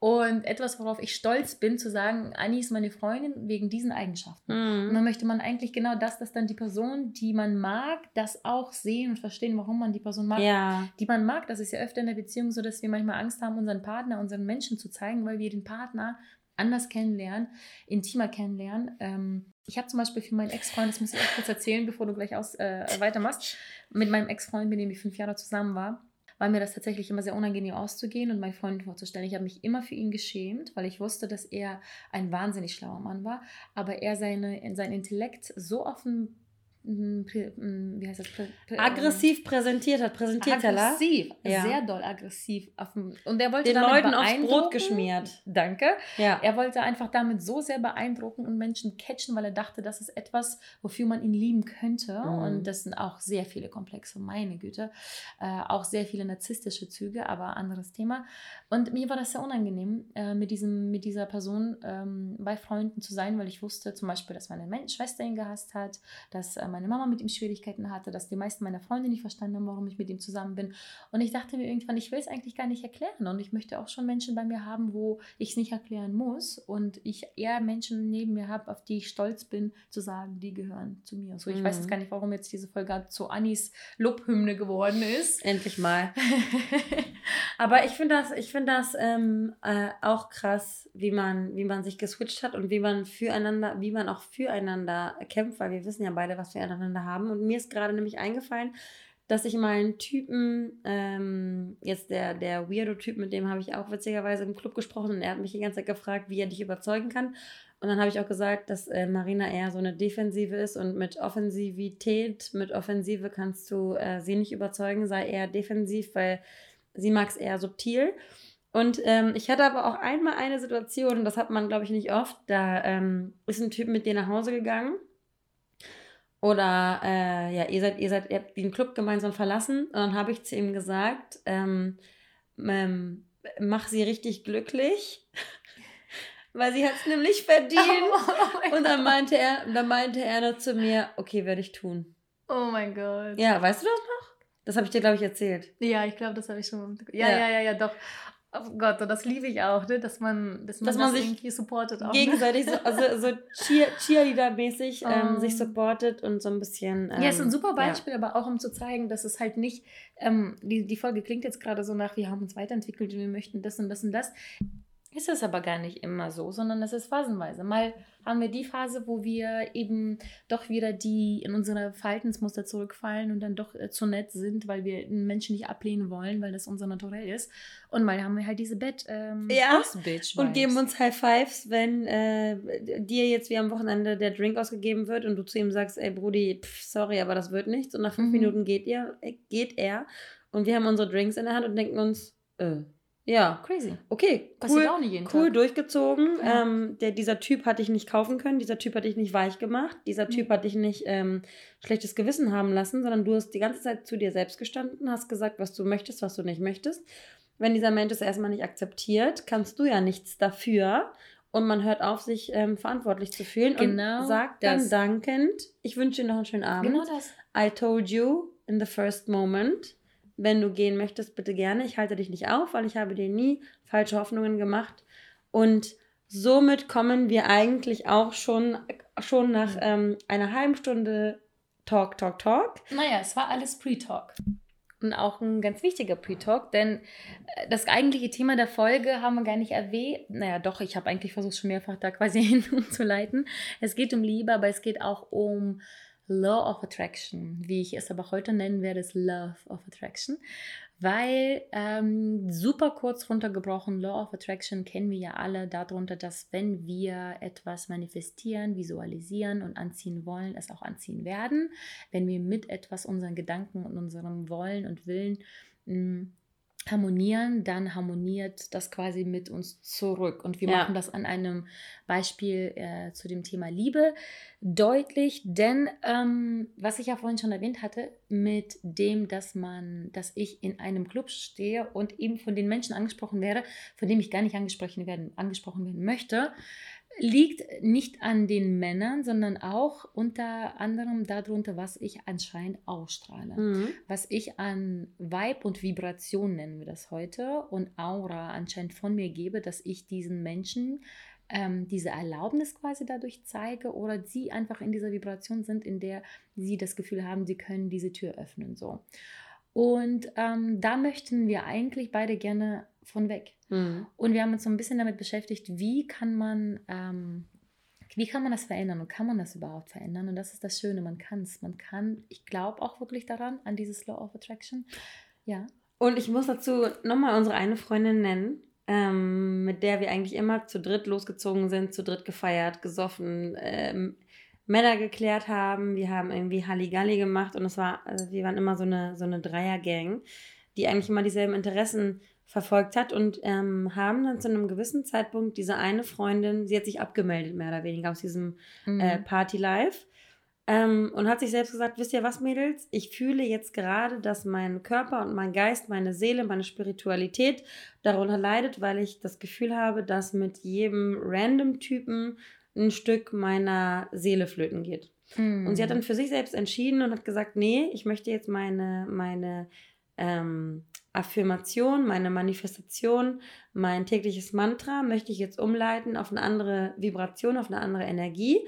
Und etwas, worauf ich stolz bin, zu sagen, Annie ist meine Freundin wegen diesen Eigenschaften. Und Mhm. dann möchte man eigentlich genau das, dass dann die Person, die man mag, das auch sehen und verstehen, warum man die Person mag. Ja. Die man mag, das ist ja öfter in der Beziehung so, dass wir manchmal Angst haben, unseren Partner, unseren Menschen zu zeigen, weil wir den Partner anders kennenlernen, intimer kennenlernen. Ähm, ich habe zum Beispiel für meinen Ex-Freund, das muss ich auch kurz erzählen, bevor du gleich aus, äh, weitermachst, mit meinem Ex-Freund, mit dem ich fünf Jahre zusammen war, war mir das tatsächlich immer sehr unangenehm auszugehen und meinen Freund vorzustellen. Ich habe mich immer für ihn geschämt, weil ich wusste, dass er ein wahnsinnig schlauer Mann war, aber er seine, sein Intellekt so offen wie heißt das? aggressiv präsentiert hat, präsentiert Aggressiv, ja. sehr doll aggressiv. und er wollte den Leuten aufs Brot geschmiert. Danke. Ja. Er wollte einfach damit so sehr beeindrucken und Menschen catchen, weil er dachte, das ist etwas, wofür man ihn lieben könnte. Mhm. Und das sind auch sehr viele Komplexe, meine Güte. Äh, auch sehr viele narzisstische Züge, aber anderes Thema. Und mir war das sehr unangenehm, äh, mit, diesem, mit dieser Person ähm, bei Freunden zu sein, weil ich wusste zum Beispiel, dass meine Schwester ihn gehasst hat, dass ähm, meine Mama mit ihm Schwierigkeiten hatte, dass die meisten meiner Freunde nicht verstanden haben, warum ich mit ihm zusammen bin. Und ich dachte mir irgendwann, ich will es eigentlich gar nicht erklären. Und ich möchte auch schon Menschen bei mir haben, wo ich es nicht erklären muss. Und ich eher Menschen neben mir habe, auf die ich stolz bin, zu sagen, die gehören zu mir. So, ich mhm. weiß jetzt gar nicht, warum jetzt diese Folge zu Annis Lobhymne geworden ist. Endlich mal. [laughs] Aber ich finde das, ich finde das ähm, äh, auch krass, wie man, wie man sich geswitcht hat und wie man füreinander, wie man auch füreinander kämpft, weil wir wissen ja beide, was wir aneinander haben. Und mir ist gerade nämlich eingefallen, dass ich mal einen Typen, ähm, jetzt der, der Weirdo-Typ, mit dem habe ich auch witzigerweise im Club gesprochen und er hat mich die ganze Zeit gefragt, wie er dich überzeugen kann. Und dann habe ich auch gesagt, dass äh, Marina eher so eine Defensive ist und mit Offensivität, mit Offensive kannst du äh, sie nicht überzeugen, sei eher defensiv, weil sie mag es eher subtil. Und ähm, ich hatte aber auch einmal eine Situation, das hat man, glaube ich, nicht oft, da ähm, ist ein Typ mit dir nach Hause gegangen oder äh, ja, ihr seid, ihr seid, ihr habt den Club gemeinsam verlassen. Und dann habe ich zu ihm gesagt, ähm, ähm, mach sie richtig glücklich. [laughs] Weil sie hat es nämlich verdient. [laughs] Oh, und dann meinte er, dann meinte er nur zu mir, okay, werde ich tun. Oh mein Gott. Ja, weißt du das noch? Das habe ich dir, glaube ich, erzählt. Ja, ich glaube, das habe ich schon. Ja, ja, ja, ja, ja, doch. Oh Gott, und das liebe ich auch, ne? dass man, dass man, dass man das sich irgendwie supportet. Auch, ne? gegenseitig, so, also so Cheer, Cheerleader-mäßig ähm, [laughs] sich supportet und so ein bisschen. Ähm, ja, ist ein ähm, super Beispiel, ja. aber auch um zu zeigen, dass es halt nicht, ähm, die, die Folge klingt jetzt gerade so nach, wir haben uns weiterentwickelt und wir möchten das und das und das. Ist es aber gar nicht immer so, sondern es ist phasenweise. Mal haben wir die Phase, wo wir eben doch wieder die in unsere Verhaltensmuster zurückfallen und dann doch äh, zu nett sind, weil wir einen Menschen nicht ablehnen wollen, weil das unser Naturell ist. Und mal haben wir halt diese Bett ähm, ja, und geben uns High Fives, wenn äh, dir jetzt wie am Wochenende der Drink ausgegeben wird und du zu ihm sagst, ey Brudi, pff, sorry, aber das wird nichts. Und nach fünf mhm. Minuten geht, ihr, äh, geht er und wir haben unsere Drinks in der Hand und denken uns, äh, ja. Crazy. Okay, cool, auch nicht jeden cool Tag. durchgezogen. Ja. Ähm, der, dieser Typ hatte ich nicht kaufen können, dieser Typ hatte ich nicht weich gemacht, dieser Typ mhm. hatte ich nicht ähm, schlechtes Gewissen haben lassen, sondern du hast die ganze Zeit zu dir selbst gestanden, hast gesagt, was du möchtest, was du nicht möchtest. Wenn dieser Mensch es erstmal nicht akzeptiert, kannst du ja nichts dafür. Und man hört auf, sich ähm, verantwortlich zu fühlen genau und sagt dann dankend, ich wünsche dir noch einen schönen Abend. Genau das. I told you in the first moment wenn du gehen möchtest, bitte gerne. Ich halte dich nicht auf, weil ich habe dir nie falsche Hoffnungen gemacht. Und somit kommen wir eigentlich auch schon, schon nach ähm, einer halben Stunde Talk, Talk, Talk. Naja, es war alles Pre-Talk. Und auch ein ganz wichtiger Pre-Talk, denn äh, das eigentliche Thema der Folge haben wir gar nicht erwähnt. Naja, doch, ich habe eigentlich versucht, schon mehrfach da quasi [laughs] hinzuleiten. Es geht um Liebe, aber es geht auch um Law of Attraction, wie ich es aber heute nennen werde, ist Love of Attraction, weil ähm, super kurz runtergebrochen, Law of Attraction kennen wir ja alle darunter, dass wenn wir etwas manifestieren, visualisieren und anziehen wollen, es auch anziehen werden. Wenn wir mit etwas unseren Gedanken und unserem Wollen und Willen mh, mm, harmonieren, dann harmoniert das quasi mit uns zurück. Und wir ja. machen das an einem Beispiel äh, zu dem Thema Liebe deutlich, denn ähm, was ich ja vorhin schon erwähnt hatte, mit dem, dass man, dass ich in einem Club stehe und eben von den Menschen angesprochen werde, von dem ich gar nicht angesprochen werden, angesprochen werden möchte, liegt nicht an den Männern, sondern auch unter anderem darunter, was ich anscheinend ausstrahle. Mhm. Was ich an Vibe und Vibration nennen wir das heute und Aura anscheinend von mir gebe, dass ich diesen Menschen ähm, diese Erlaubnis quasi dadurch zeige oder sie einfach in dieser Vibration sind, in der sie das Gefühl haben, sie können diese Tür öffnen. So. Und ähm, da möchten wir eigentlich beide gerne von weg. Mhm. Und wir haben uns so ein bisschen damit beschäftigt, wie kann man, ähm, wie kann man das verändern und kann man das überhaupt verändern? Und das ist das Schöne, man kann es. Man kann, ich glaube auch wirklich daran, an dieses Law of Attraction. Ja. Und ich muss dazu nochmal unsere eine Freundin nennen, ähm, mit der wir eigentlich immer zu dritt losgezogen sind, zu dritt gefeiert, gesoffen, ähm, Männer geklärt haben. Wir haben irgendwie Halligalli gemacht und es war, also wir waren immer so eine, so eine Dreiergang, die eigentlich immer dieselben Interessen verfolgt hat und ähm, haben dann zu einem gewissen Zeitpunkt diese eine Freundin, sie hat sich abgemeldet, mehr oder weniger aus diesem mhm. äh, Party Life. Ähm, und hat sich selbst gesagt, wisst ihr was, Mädels? Ich fühle jetzt gerade, dass mein Körper und mein Geist, meine Seele, meine Spiritualität darunter leidet, weil ich das Gefühl habe, dass mit jedem Random-Typen ein Stück meiner Seele flöten geht. Mhm. Und sie hat dann für sich selbst entschieden und hat gesagt, nee, ich möchte jetzt meine, meine ähm, Affirmation, meine Manifestation, mein tägliches Mantra möchte ich jetzt umleiten auf eine andere Vibration, auf eine andere Energie.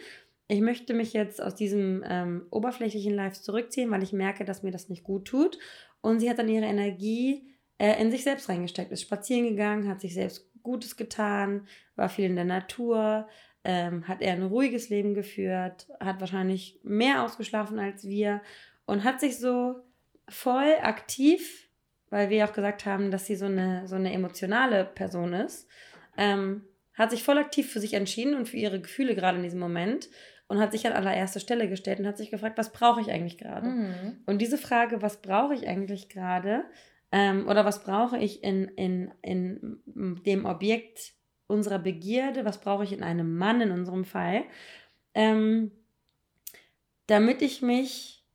Ich möchte mich jetzt aus diesem ähm, oberflächlichen Live zurückziehen, weil ich merke, dass mir das nicht gut tut. Und sie hat dann ihre Energie äh, in sich selbst reingesteckt, ist spazieren gegangen, hat sich selbst Gutes getan, war viel in der Natur, ähm, hat er ein ruhiges Leben geführt, hat wahrscheinlich mehr ausgeschlafen als wir und hat sich so voll aktiv, weil wir auch gesagt haben, dass sie so eine, so eine emotionale Person ist, ähm, hat sich voll aktiv für sich entschieden und für ihre Gefühle gerade in diesem Moment und hat sich an allererste Stelle gestellt und hat sich gefragt, was brauche ich eigentlich gerade? Mhm. Und diese Frage, was brauche ich eigentlich gerade? Ähm, oder was brauche ich in, in, in dem Objekt unserer Begierde, was brauche ich in einem Mann in unserem Fall, ähm, damit ich mich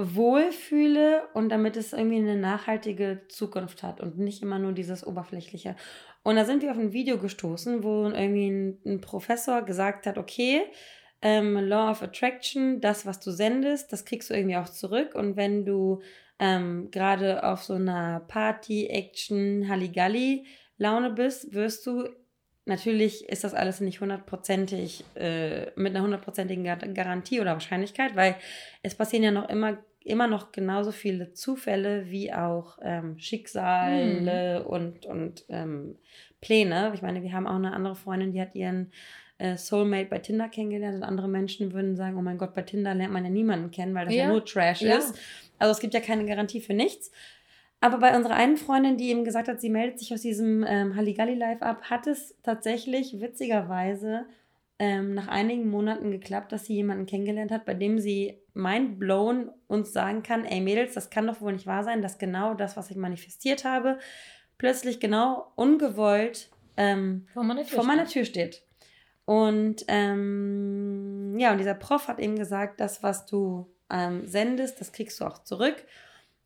wohlfühle und damit es irgendwie eine nachhaltige Zukunft hat und nicht immer nur dieses Oberflächliche. Und da sind wir auf ein Video gestoßen, wo irgendwie ein, ein Professor gesagt hat, okay, ähm, Law of Attraction, das, was du sendest, das kriegst du irgendwie auch zurück. Und wenn du ähm, gerade auf so einer Party, Action, Halligalli Laune bist, wirst du, natürlich ist das alles nicht hundertprozentig, äh, mit einer hundertprozentigen Garantie oder Wahrscheinlichkeit, weil es passieren ja noch immer, immer noch genauso viele Zufälle wie auch ähm, Schicksale hm. und, und ähm, Pläne. Ich meine, wir haben auch eine andere Freundin, die hat ihren äh, Soulmate bei Tinder kennengelernt und andere Menschen würden sagen, oh mein Gott, bei Tinder lernt man ja niemanden kennen, weil das ja, ja nur Trash ja. ist. Also es gibt ja keine Garantie für nichts. Aber bei unserer einen Freundin, die eben gesagt hat, sie meldet sich aus diesem ähm, Halligalli Live ab, hat es tatsächlich witzigerweise ähm, nach einigen Monaten geklappt, dass sie jemanden kennengelernt hat, bei dem sie mindblown uns sagen kann, ey Mädels, das kann doch wohl nicht wahr sein, dass genau das, was ich manifestiert habe, plötzlich genau ungewollt ähm, vor, meiner Tür, vor meiner Tür steht. Und ähm, ja, und dieser Prof hat eben gesagt, das, was du ähm, sendest, das kriegst du auch zurück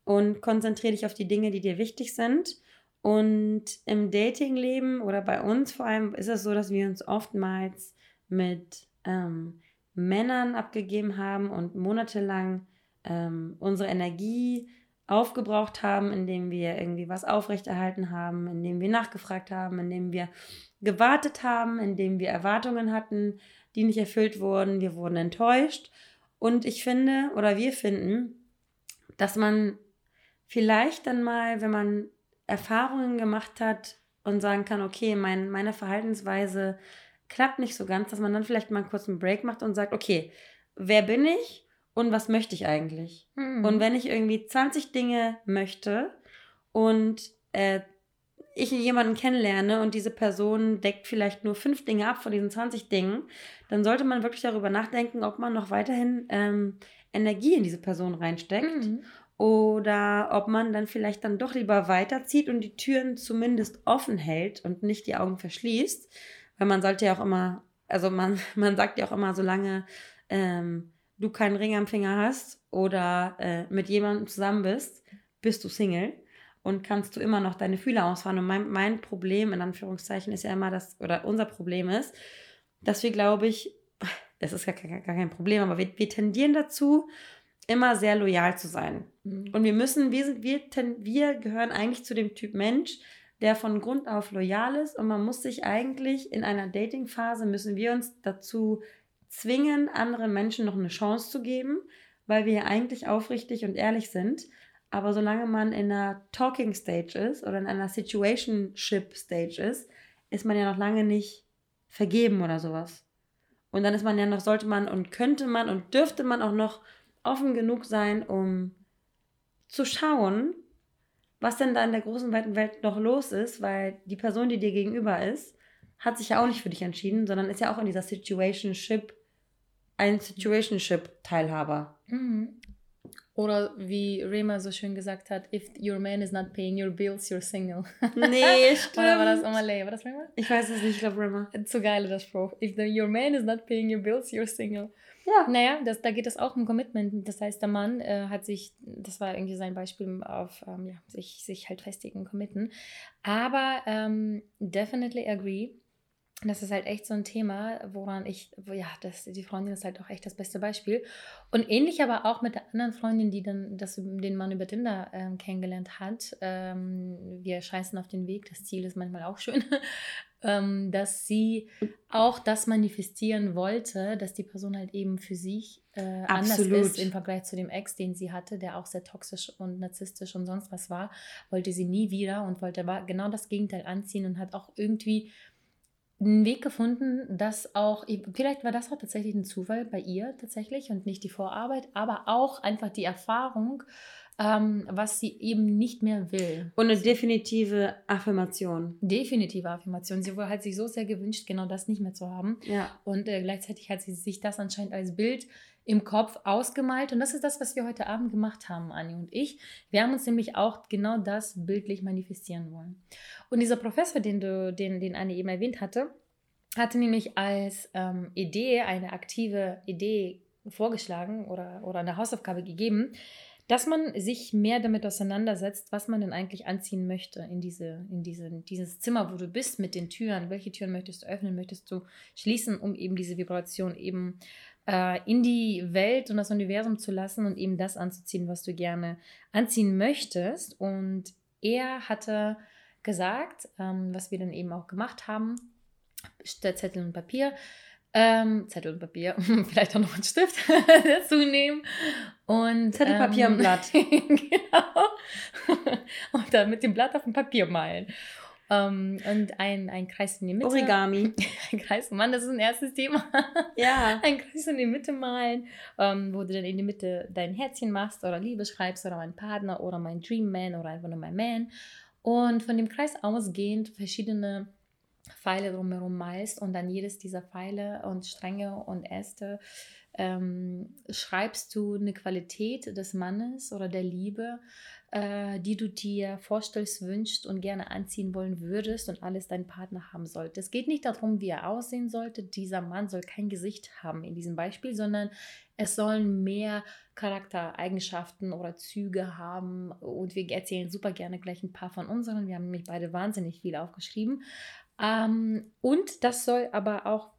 und konzentriere dich auf die Dinge, die dir wichtig sind. Und im Datingleben oder bei uns vor allem ist es so, dass wir uns oftmals mit ähm, Männern abgegeben haben und monatelang ähm, unsere Energie aufgebraucht haben, indem wir irgendwie was aufrechterhalten haben, indem wir nachgefragt haben, indem wir gewartet haben, indem wir Erwartungen hatten, die nicht erfüllt wurden. Wir wurden enttäuscht. Und ich finde, oder wir finden, dass man vielleicht dann mal, wenn man Erfahrungen gemacht hat und sagen kann, okay, mein, meine Verhaltensweise klappt nicht so ganz, dass man dann vielleicht mal einen kurzen Break macht und sagt, okay, wer bin ich und was möchte ich eigentlich? Mhm. Und wenn ich irgendwie 20 Dinge möchte und äh, ich jemanden kennenlerne und diese Person deckt vielleicht nur fünf Dinge ab von diesen 20 Dingen, dann sollte man wirklich darüber nachdenken, ob man noch weiterhin ähm, Energie in diese Person reinsteckt mhm oder ob man dann vielleicht dann doch lieber weiterzieht und die Türen zumindest offen hält und nicht die Augen verschließt. Weil man sollte ja auch immer, also man, [laughs] man sagt ja auch immer, solange ähm, du keinen Ring am Finger hast oder äh, mit jemandem zusammen bist, bist du Single und kannst du immer noch deine Fühler ausfahren. Und mein, mein Problem, in Anführungszeichen, ist ja immer das, oder unser Problem ist, dass wir, glaube ich, [laughs] das ist gar, gar, gar kein Problem, aber wir, wir tendieren dazu, immer sehr loyal zu sein. Mhm. Und wir müssen, wir, sind, wir, wir gehören eigentlich zu dem Typ Mensch, der von Grund auf loyal ist und man muss sich eigentlich in einer Dating-Phase, müssen wir uns dazu zwingen, anderen Menschen noch eine Chance zu geben, weil wir ja eigentlich aufrichtig und ehrlich sind. Aber solange man in einer Talking Stage ist oder in einer Situationship Stage ist, ist man ja noch lange nicht vergeben oder sowas. Und dann ist man ja noch, sollte man und könnte man und dürfte man auch noch offen genug sein, um zu schauen, was denn da in der großen, weiten Welt noch los ist, weil die Person, die dir gegenüber ist, hat sich ja auch nicht für dich entschieden, sondern ist ja auch in dieser Situationship ein Situationship-Teilhaber. Mhm. Oder wie Rema so schön gesagt hat, if your man is not paying your bills, you're single. Nee, stimmt. [laughs] Oder war das Omalay? War das Rema? Ich weiß es nicht, ich glaube Rema. Zu geil, der Spruch. If the, your man is not paying your bills, you're single. Ja. Naja, das, da geht es auch um Commitment. Das heißt, der Mann äh, hat sich, das war irgendwie sein Beispiel auf, ähm, ja, sich, sich halt festigen, committen. Aber ähm, definitely agree das ist halt echt so ein Thema, woran ich, ja, das, die Freundin ist halt auch echt das beste Beispiel. Und ähnlich aber auch mit der anderen Freundin, die dann das, den Mann über Tinder ähm, kennengelernt hat. Ähm, wir scheißen auf den Weg, das Ziel ist manchmal auch schön, [laughs] ähm, dass sie auch das manifestieren wollte, dass die Person halt eben für sich äh, anders ist im Vergleich zu dem Ex, den sie hatte, der auch sehr toxisch und narzisstisch und sonst was war, wollte sie nie wieder und wollte genau das Gegenteil anziehen und hat auch irgendwie einen Weg gefunden, dass auch, vielleicht war das auch tatsächlich ein Zufall bei ihr tatsächlich und nicht die Vorarbeit, aber auch einfach die Erfahrung, ähm, was sie eben nicht mehr will. Und eine definitive Affirmation. Definitive Affirmation. Sie hat sich so sehr gewünscht, genau das nicht mehr zu haben. Ja. Und äh, gleichzeitig hat sie sich das anscheinend als Bild im Kopf ausgemalt. Und das ist das, was wir heute Abend gemacht haben, Anni und ich. Wir haben uns nämlich auch genau das bildlich manifestieren wollen. Und dieser Professor, den, du, den, den Anni eben erwähnt hatte, hatte nämlich als ähm, Idee, eine aktive Idee vorgeschlagen oder, oder eine Hausaufgabe gegeben, dass man sich mehr damit auseinandersetzt, was man denn eigentlich anziehen möchte in, diese, in diese, dieses Zimmer, wo du bist mit den Türen. Welche Türen möchtest du öffnen, möchtest du schließen, um eben diese Vibration eben äh, in die Welt und das Universum zu lassen und eben das anzuziehen, was du gerne anziehen möchtest. Und er hatte gesagt, ähm, was wir dann eben auch gemacht haben, Zettel und Papier, ähm, Zettel und Papier, [laughs] vielleicht auch noch einen Stift [laughs] dazu nehmen. Und, Zettel, Papier ähm, und Blatt. [laughs] genau. und dann mit dem Blatt auf dem Papier malen. Ähm, und ein, ein Kreis in die Mitte. Origami. [laughs] Ein Kreis, Mann, das ist ein erstes Thema. [laughs] Ja. Ein Kreis in die Mitte malen, um, ähm, wo du dann in die Mitte dein Herzchen machst oder Liebe schreibst oder mein Partner oder mein Dream Man oder einfach nur mein Man. Und von dem Kreis ausgehend verschiedene Pfeile drumherum malst und dann jedes dieser Pfeile und Stränge und Äste ähm, schreibst du eine Qualität des Mannes oder der Liebe, äh, die du dir vorstellst, wünschst und gerne anziehen wollen würdest und alles dein Partner haben sollte. Es geht nicht darum, wie er aussehen sollte. Dieser Mann soll kein Gesicht haben in diesem Beispiel, sondern es sollen mehr Charaktereigenschaften oder Züge haben. Und wir erzählen super gerne gleich ein paar von unseren. Wir haben nämlich beide wahnsinnig viel aufgeschrieben. Ähm, und das soll aber auch,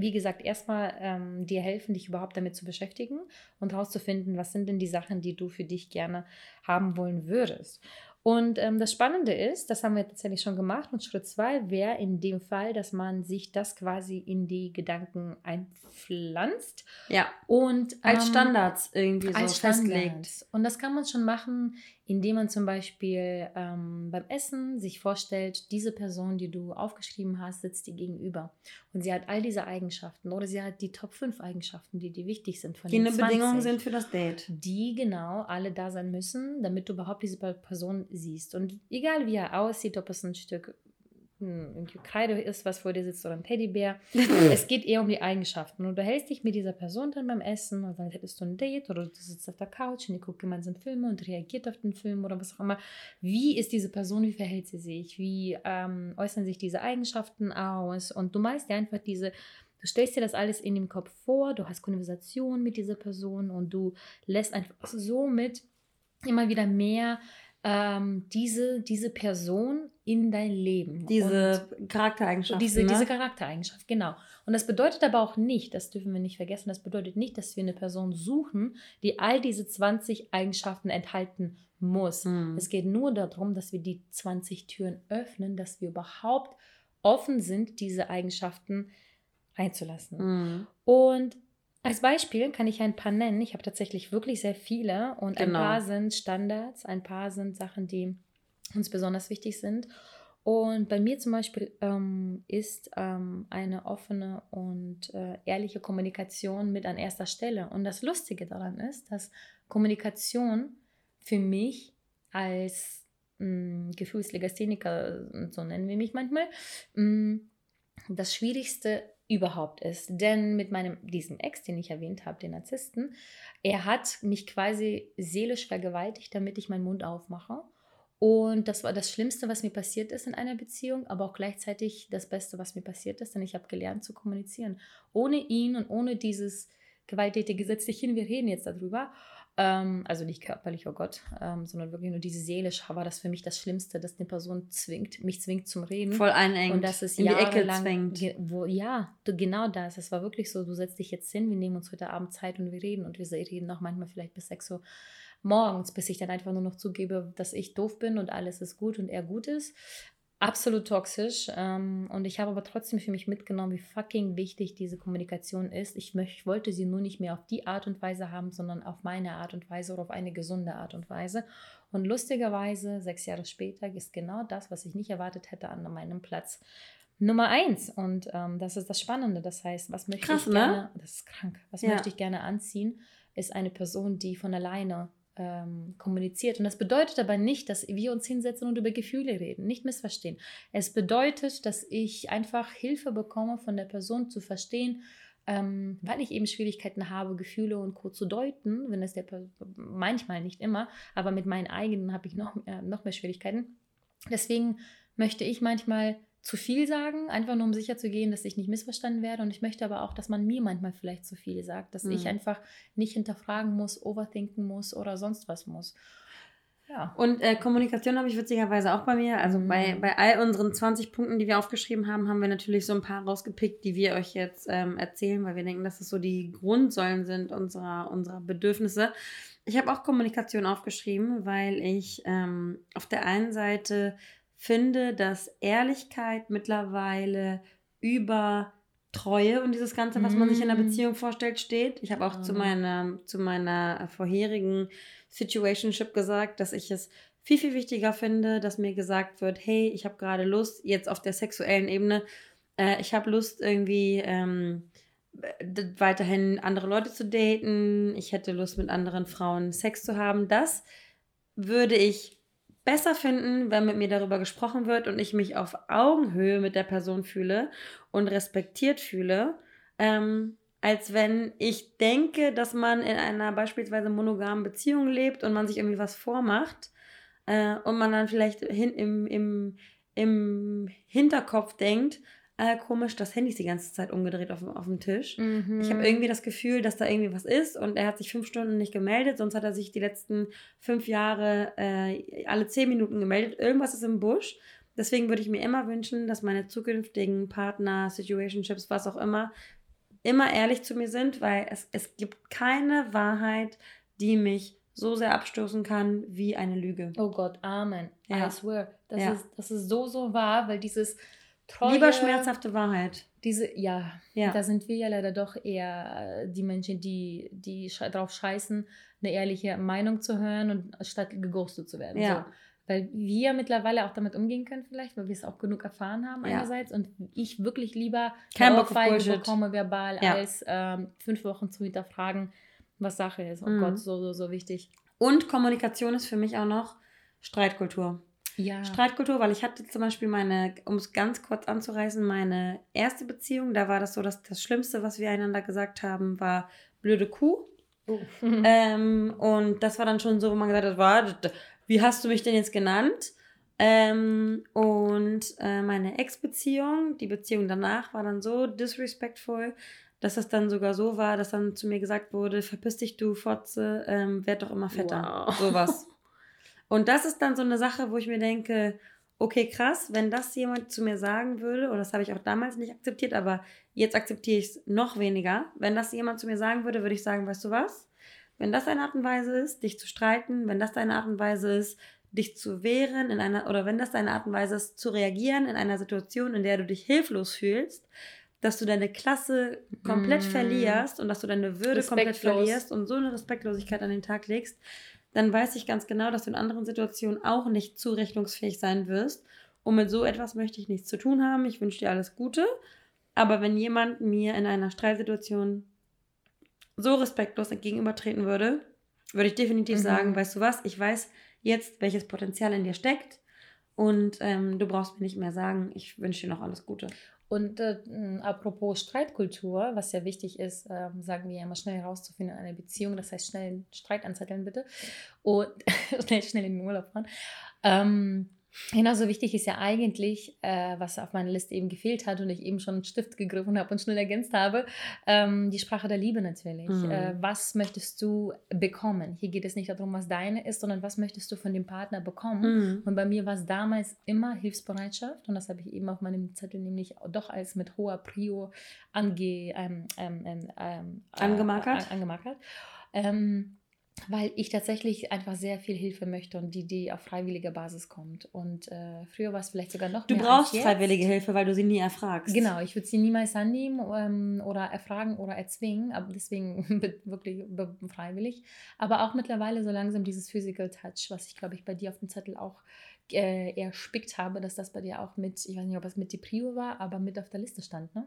wie gesagt, erstmal ähm, dir helfen, dich überhaupt damit zu beschäftigen und herauszufinden, was sind denn die Sachen, die du für dich gerne haben wollen würdest. Und ähm, das Spannende ist, das haben wir tatsächlich schon gemacht. Und Schritt zwei wäre in dem Fall, dass man sich das quasi in die Gedanken einpflanzt. Ja. Und als ähm, Standards irgendwie so als festlegt. Und das kann man schon machen, indem man zum Beispiel ähm, beim Essen sich vorstellt, diese Person, die du aufgeschrieben hast, sitzt dir gegenüber. Und sie hat all diese Eigenschaften oder sie hat die Top 5 Eigenschaften, die dir wichtig sind von die den 20, Bedingungen sind für das Date. Die genau alle da sein müssen, damit du überhaupt diese Person siehst. Und egal wie er aussieht, ob es ein Stück irgendwie Kreide ist, was vor dir sitzt oder ein Teddybär. [laughs] es geht eher um die Eigenschaften. Und du hältst dich mit dieser Person dann beim Essen und dann hättest du ein Date oder du sitzt auf der Couch und ihr guckt gemeinsam Filme und reagiert auf den Film oder was auch immer. Wie ist diese Person, wie verhält sie sich, wie ähm, äußern sich diese Eigenschaften aus und du meinst dir einfach diese, du stellst dir das alles in dem Kopf vor, du hast Konversation mit dieser Person und du lässt einfach somit immer wieder mehr ähm, diese, diese Person in dein Leben. Diese und Charaktereigenschaft. Diese, ne? diese Charaktereigenschaft, genau. Und das bedeutet aber auch nicht, das dürfen wir nicht vergessen, das bedeutet nicht, dass wir eine Person suchen, die all diese 20 Eigenschaften enthalten muss. Mhm. Es geht nur darum, dass wir die 20 Türen öffnen, dass wir überhaupt offen sind, diese Eigenschaften reinzulassen. Mhm. Und Als Beispiel kann ich ein paar nennen. Ich habe tatsächlich wirklich sehr viele und Genau. ein paar sind Standards, ein paar sind Sachen, die uns besonders wichtig sind. Und bei mir zum Beispiel ähm, ist ähm, eine offene und äh, ehrliche Kommunikation mit an erster Stelle. Und das Lustige daran ist, dass Kommunikation für mich als mh, Gefühlslegastheniker, so nennen wir mich manchmal, mh, das Schwierigste überhaupt ist. Denn mit meinem, diesem Ex, den ich erwähnt habe, den Narzissten, er hat mich quasi seelisch vergewaltigt, damit ich meinen Mund aufmache. Und das war das Schlimmste, was mir passiert ist in einer Beziehung, aber auch gleichzeitig das Beste, was mir passiert ist, denn ich habe gelernt zu kommunizieren. Ohne ihn und ohne dieses gewalttätige Setz dich hin, wir reden jetzt darüber. Ähm, also nicht körperlich, oh Gott, ähm, sondern wirklich nur diese seelisch war das für mich das Schlimmste, dass eine Person zwingt, mich zwingt zum Reden. Voll einengt. Und das ist in die Ecke ge- wo, ja, du, genau das. Es war wirklich so, du setzt dich jetzt hin, wir nehmen uns heute Abend Zeit und wir reden. Und wir reden auch manchmal vielleicht bis 6 Uhr morgens, bis ich dann einfach nur noch zugebe, dass ich doof bin und alles ist gut und er gut ist. Absolut toxisch. Ähm, und ich habe aber trotzdem für mich mitgenommen, wie fucking wichtig diese Kommunikation ist. Ich, möcht, ich wollte sie nur nicht mehr auf die Art und Weise haben, sondern auf meine Art und Weise oder auf eine gesunde Art und Weise. Und lustigerweise, sechs Jahre später, ist genau das, was ich nicht erwartet hätte, an meinem Platz Nummer eins. Und ähm, das ist das Spannende. Das heißt, was möchte Krass, ich ne? gerne, das ist krank, was Ja. möchte ich gerne anziehen, ist eine Person, die von alleine ähm, kommuniziert. Und das bedeutet aber nicht, dass wir uns hinsetzen und über Gefühle reden. Nicht missverstehen. Es bedeutet, dass ich einfach Hilfe bekomme von der Person zu verstehen, ähm, weil ich eben Schwierigkeiten habe, Gefühle und Co. zu deuten, wenn es der manchmal nicht immer, aber mit meinen eigenen habe ich noch, äh, noch mehr Schwierigkeiten. Deswegen möchte ich manchmal zu viel sagen, einfach nur um sicher zu gehen, dass ich nicht missverstanden werde. Und ich möchte aber auch, dass man mir manchmal vielleicht zu viel sagt, dass ich Mhm. einfach nicht hinterfragen muss, overthinken muss oder sonst was muss. Ja. Und äh, Kommunikation habe ich witzigerweise auch bei mir. Also Mhm. bei, bei all unseren 20 Punkten, die wir aufgeschrieben haben, haben wir natürlich so ein paar rausgepickt, die wir euch jetzt ähm, erzählen, weil wir denken, dass es so die Grundsäulen sind unserer, unserer Bedürfnisse. Ich habe auch Kommunikation aufgeschrieben, weil ich ähm, auf der einen Seite finde, dass Ehrlichkeit mittlerweile über Treue und dieses Ganze, was man sich in einer Mm. Beziehung vorstellt, steht. Ich habe auch zu Mhm. meiner, zu meiner vorherigen Situationship gesagt, dass ich es viel, viel wichtiger finde, dass mir gesagt wird, hey, ich habe gerade Lust, jetzt auf der sexuellen Ebene, äh, ich habe Lust irgendwie ähm, weiterhin andere Leute zu daten, ich hätte Lust mit anderen Frauen Sex zu haben. Das würde ich besser finden, wenn mit mir darüber gesprochen wird und ich mich auf Augenhöhe mit der Person fühle und respektiert fühle, ähm, als wenn ich denke, dass man in einer beispielsweise monogamen Beziehung lebt und man sich irgendwie was vormacht äh, und man dann vielleicht hin, im, im, im Hinterkopf denkt, äh, komisch, das Handy ist die ganze Zeit umgedreht auf, dem- auf dem Tisch. Mhm. Ich habe irgendwie das Gefühl, dass da irgendwie was ist und er hat sich fünf Stunden nicht gemeldet, sonst hat er sich die letzten fünf Jahre äh, alle zehn Minuten gemeldet. Irgendwas ist im Busch. Deswegen würde ich mir immer wünschen, dass meine zukünftigen Partner, Situationships, was auch immer, immer ehrlich zu mir sind, weil es, es gibt keine Wahrheit, die mich so sehr abstoßen kann wie eine Lüge. Oh Gott, Amen. Ja. I swear. Das, Ja. ist, das ist so, so wahr, weil dieses treue... Lieber schmerzhafte Wahrheit. Diese, ja, Ja. da sind wir ja leider doch eher äh, die Menschen, die, die drauf scheißen, eine ehrliche Meinung zu hören und statt geghostet zu werden. Ja. So. Weil wir mittlerweile auch damit umgehen können vielleicht, weil wir es auch genug erfahren haben Ja. einerseits und ich wirklich lieber Kein eine Bock auf Ohrfeige Bullshit. bekomme verbal, Ja. als ähm, fünf Wochen zu hinterfragen, was Sache ist. Oh Mhm. Gott, so, so, so wichtig. Und Kommunikation ist für mich auch noch Streitkultur. Ja. Streitkultur, weil ich hatte zum Beispiel meine, um es ganz kurz anzureißen, meine erste Beziehung, da war das so, dass das Schlimmste, was wir einander gesagt haben, war blöde Kuh. Oh. [laughs] [laughs] Ähm, und das war dann schon so, wo man gesagt hat, war, wie hast du mich denn jetzt genannt? Ähm, und äh, meine Ex-Beziehung, die Beziehung danach, war dann so disrespectful, dass es dann sogar so war, dass dann zu mir gesagt wurde, verpiss dich du Fotze, ähm, werd doch immer fetter. Wow. Sowas. [laughs] Und das ist dann so eine Sache, wo ich mir denke, okay, krass, wenn das jemand zu mir sagen würde, und das habe ich auch damals nicht akzeptiert, aber jetzt akzeptiere ich es noch weniger. Wenn das jemand zu mir sagen würde, würde ich sagen, weißt du was? Wenn das eine Art und Weise ist, dich zu streiten, wenn das deine Art und Weise ist, dich zu wehren in einer, oder wenn das deine Art und Weise ist, zu reagieren in einer Situation, in der du dich hilflos fühlst, dass du deine Klasse komplett mm. verlierst und dass du deine Würde komplett verlierst und so eine Respektlosigkeit an den Tag legst, dann weiß ich ganz genau, dass du in anderen Situationen auch nicht zurechnungsfähig sein wirst. Und mit so etwas möchte ich nichts zu tun haben. Ich wünsche dir alles Gute. Aber wenn jemand mir in einer Streitsituation so respektlos entgegenübertreten würde, würde ich definitiv mhm. sagen, weißt du was, ich weiß jetzt, welches Potenzial in dir steckt und ähm, du brauchst mir nicht mehr sagen, ich wünsche dir noch alles Gute. Und äh, apropos Streitkultur, was ja wichtig ist, äh, sagen wir ja immer schnell herauszufinden in einer Beziehung, das heißt schnell Streit anzetteln bitte und [laughs] schnell, schnell in den Urlaub fahren. Ähm, Genauso wichtig ist ja eigentlich, äh, was auf meiner Liste eben gefehlt hat und ich eben schon einen Stift gegriffen habe und schnell ergänzt habe, ähm, die Sprache der Liebe natürlich. Mhm. Äh, was möchtest du bekommen? Hier geht es nicht darum, was deine ist, sondern was möchtest du von dem Partner bekommen? Mhm. Und bei mir war es damals immer Hilfsbereitschaft und das habe ich eben auf meinem Zettel nämlich doch als mit hoher Prio ange, ähm, ähm, ähm, ähm äh, angemarkert. angemarkert. Ähm, weil ich tatsächlich einfach sehr viel Hilfe möchte und die, die auf freiwilliger Basis kommt. Und äh, früher war es vielleicht sogar noch du mehr. Du brauchst freiwillige Hilfe, weil du sie nie erfragst. Genau, ich würde sie niemals annehmen ähm, oder erfragen oder erzwingen, aber deswegen [laughs] wirklich freiwillig. Aber auch mittlerweile so langsam dieses Physical Touch, was ich glaube ich bei dir auf dem Zettel auch äh, erspickt habe, dass das bei dir auch mit, ich weiß nicht, ob es mit die Prio war, aber mit auf der Liste stand, ne?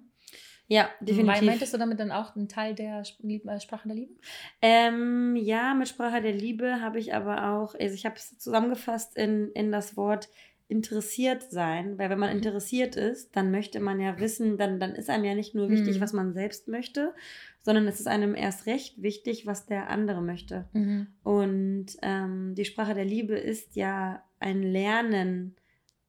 Ja, definitiv. Meintest du damit dann auch einen Teil der äh, Sprache der Liebe? Ähm, ja, mit Sprache der Liebe habe ich aber auch, also ich habe es zusammengefasst in, in das Wort interessiert sein, weil wenn man mhm. interessiert ist, dann möchte man ja wissen, dann, dann ist einem ja nicht nur wichtig, mhm. was man selbst möchte, sondern es ist einem erst recht wichtig, was der andere möchte. Mhm. Und ähm, die Sprache der Liebe ist ja ein Lernen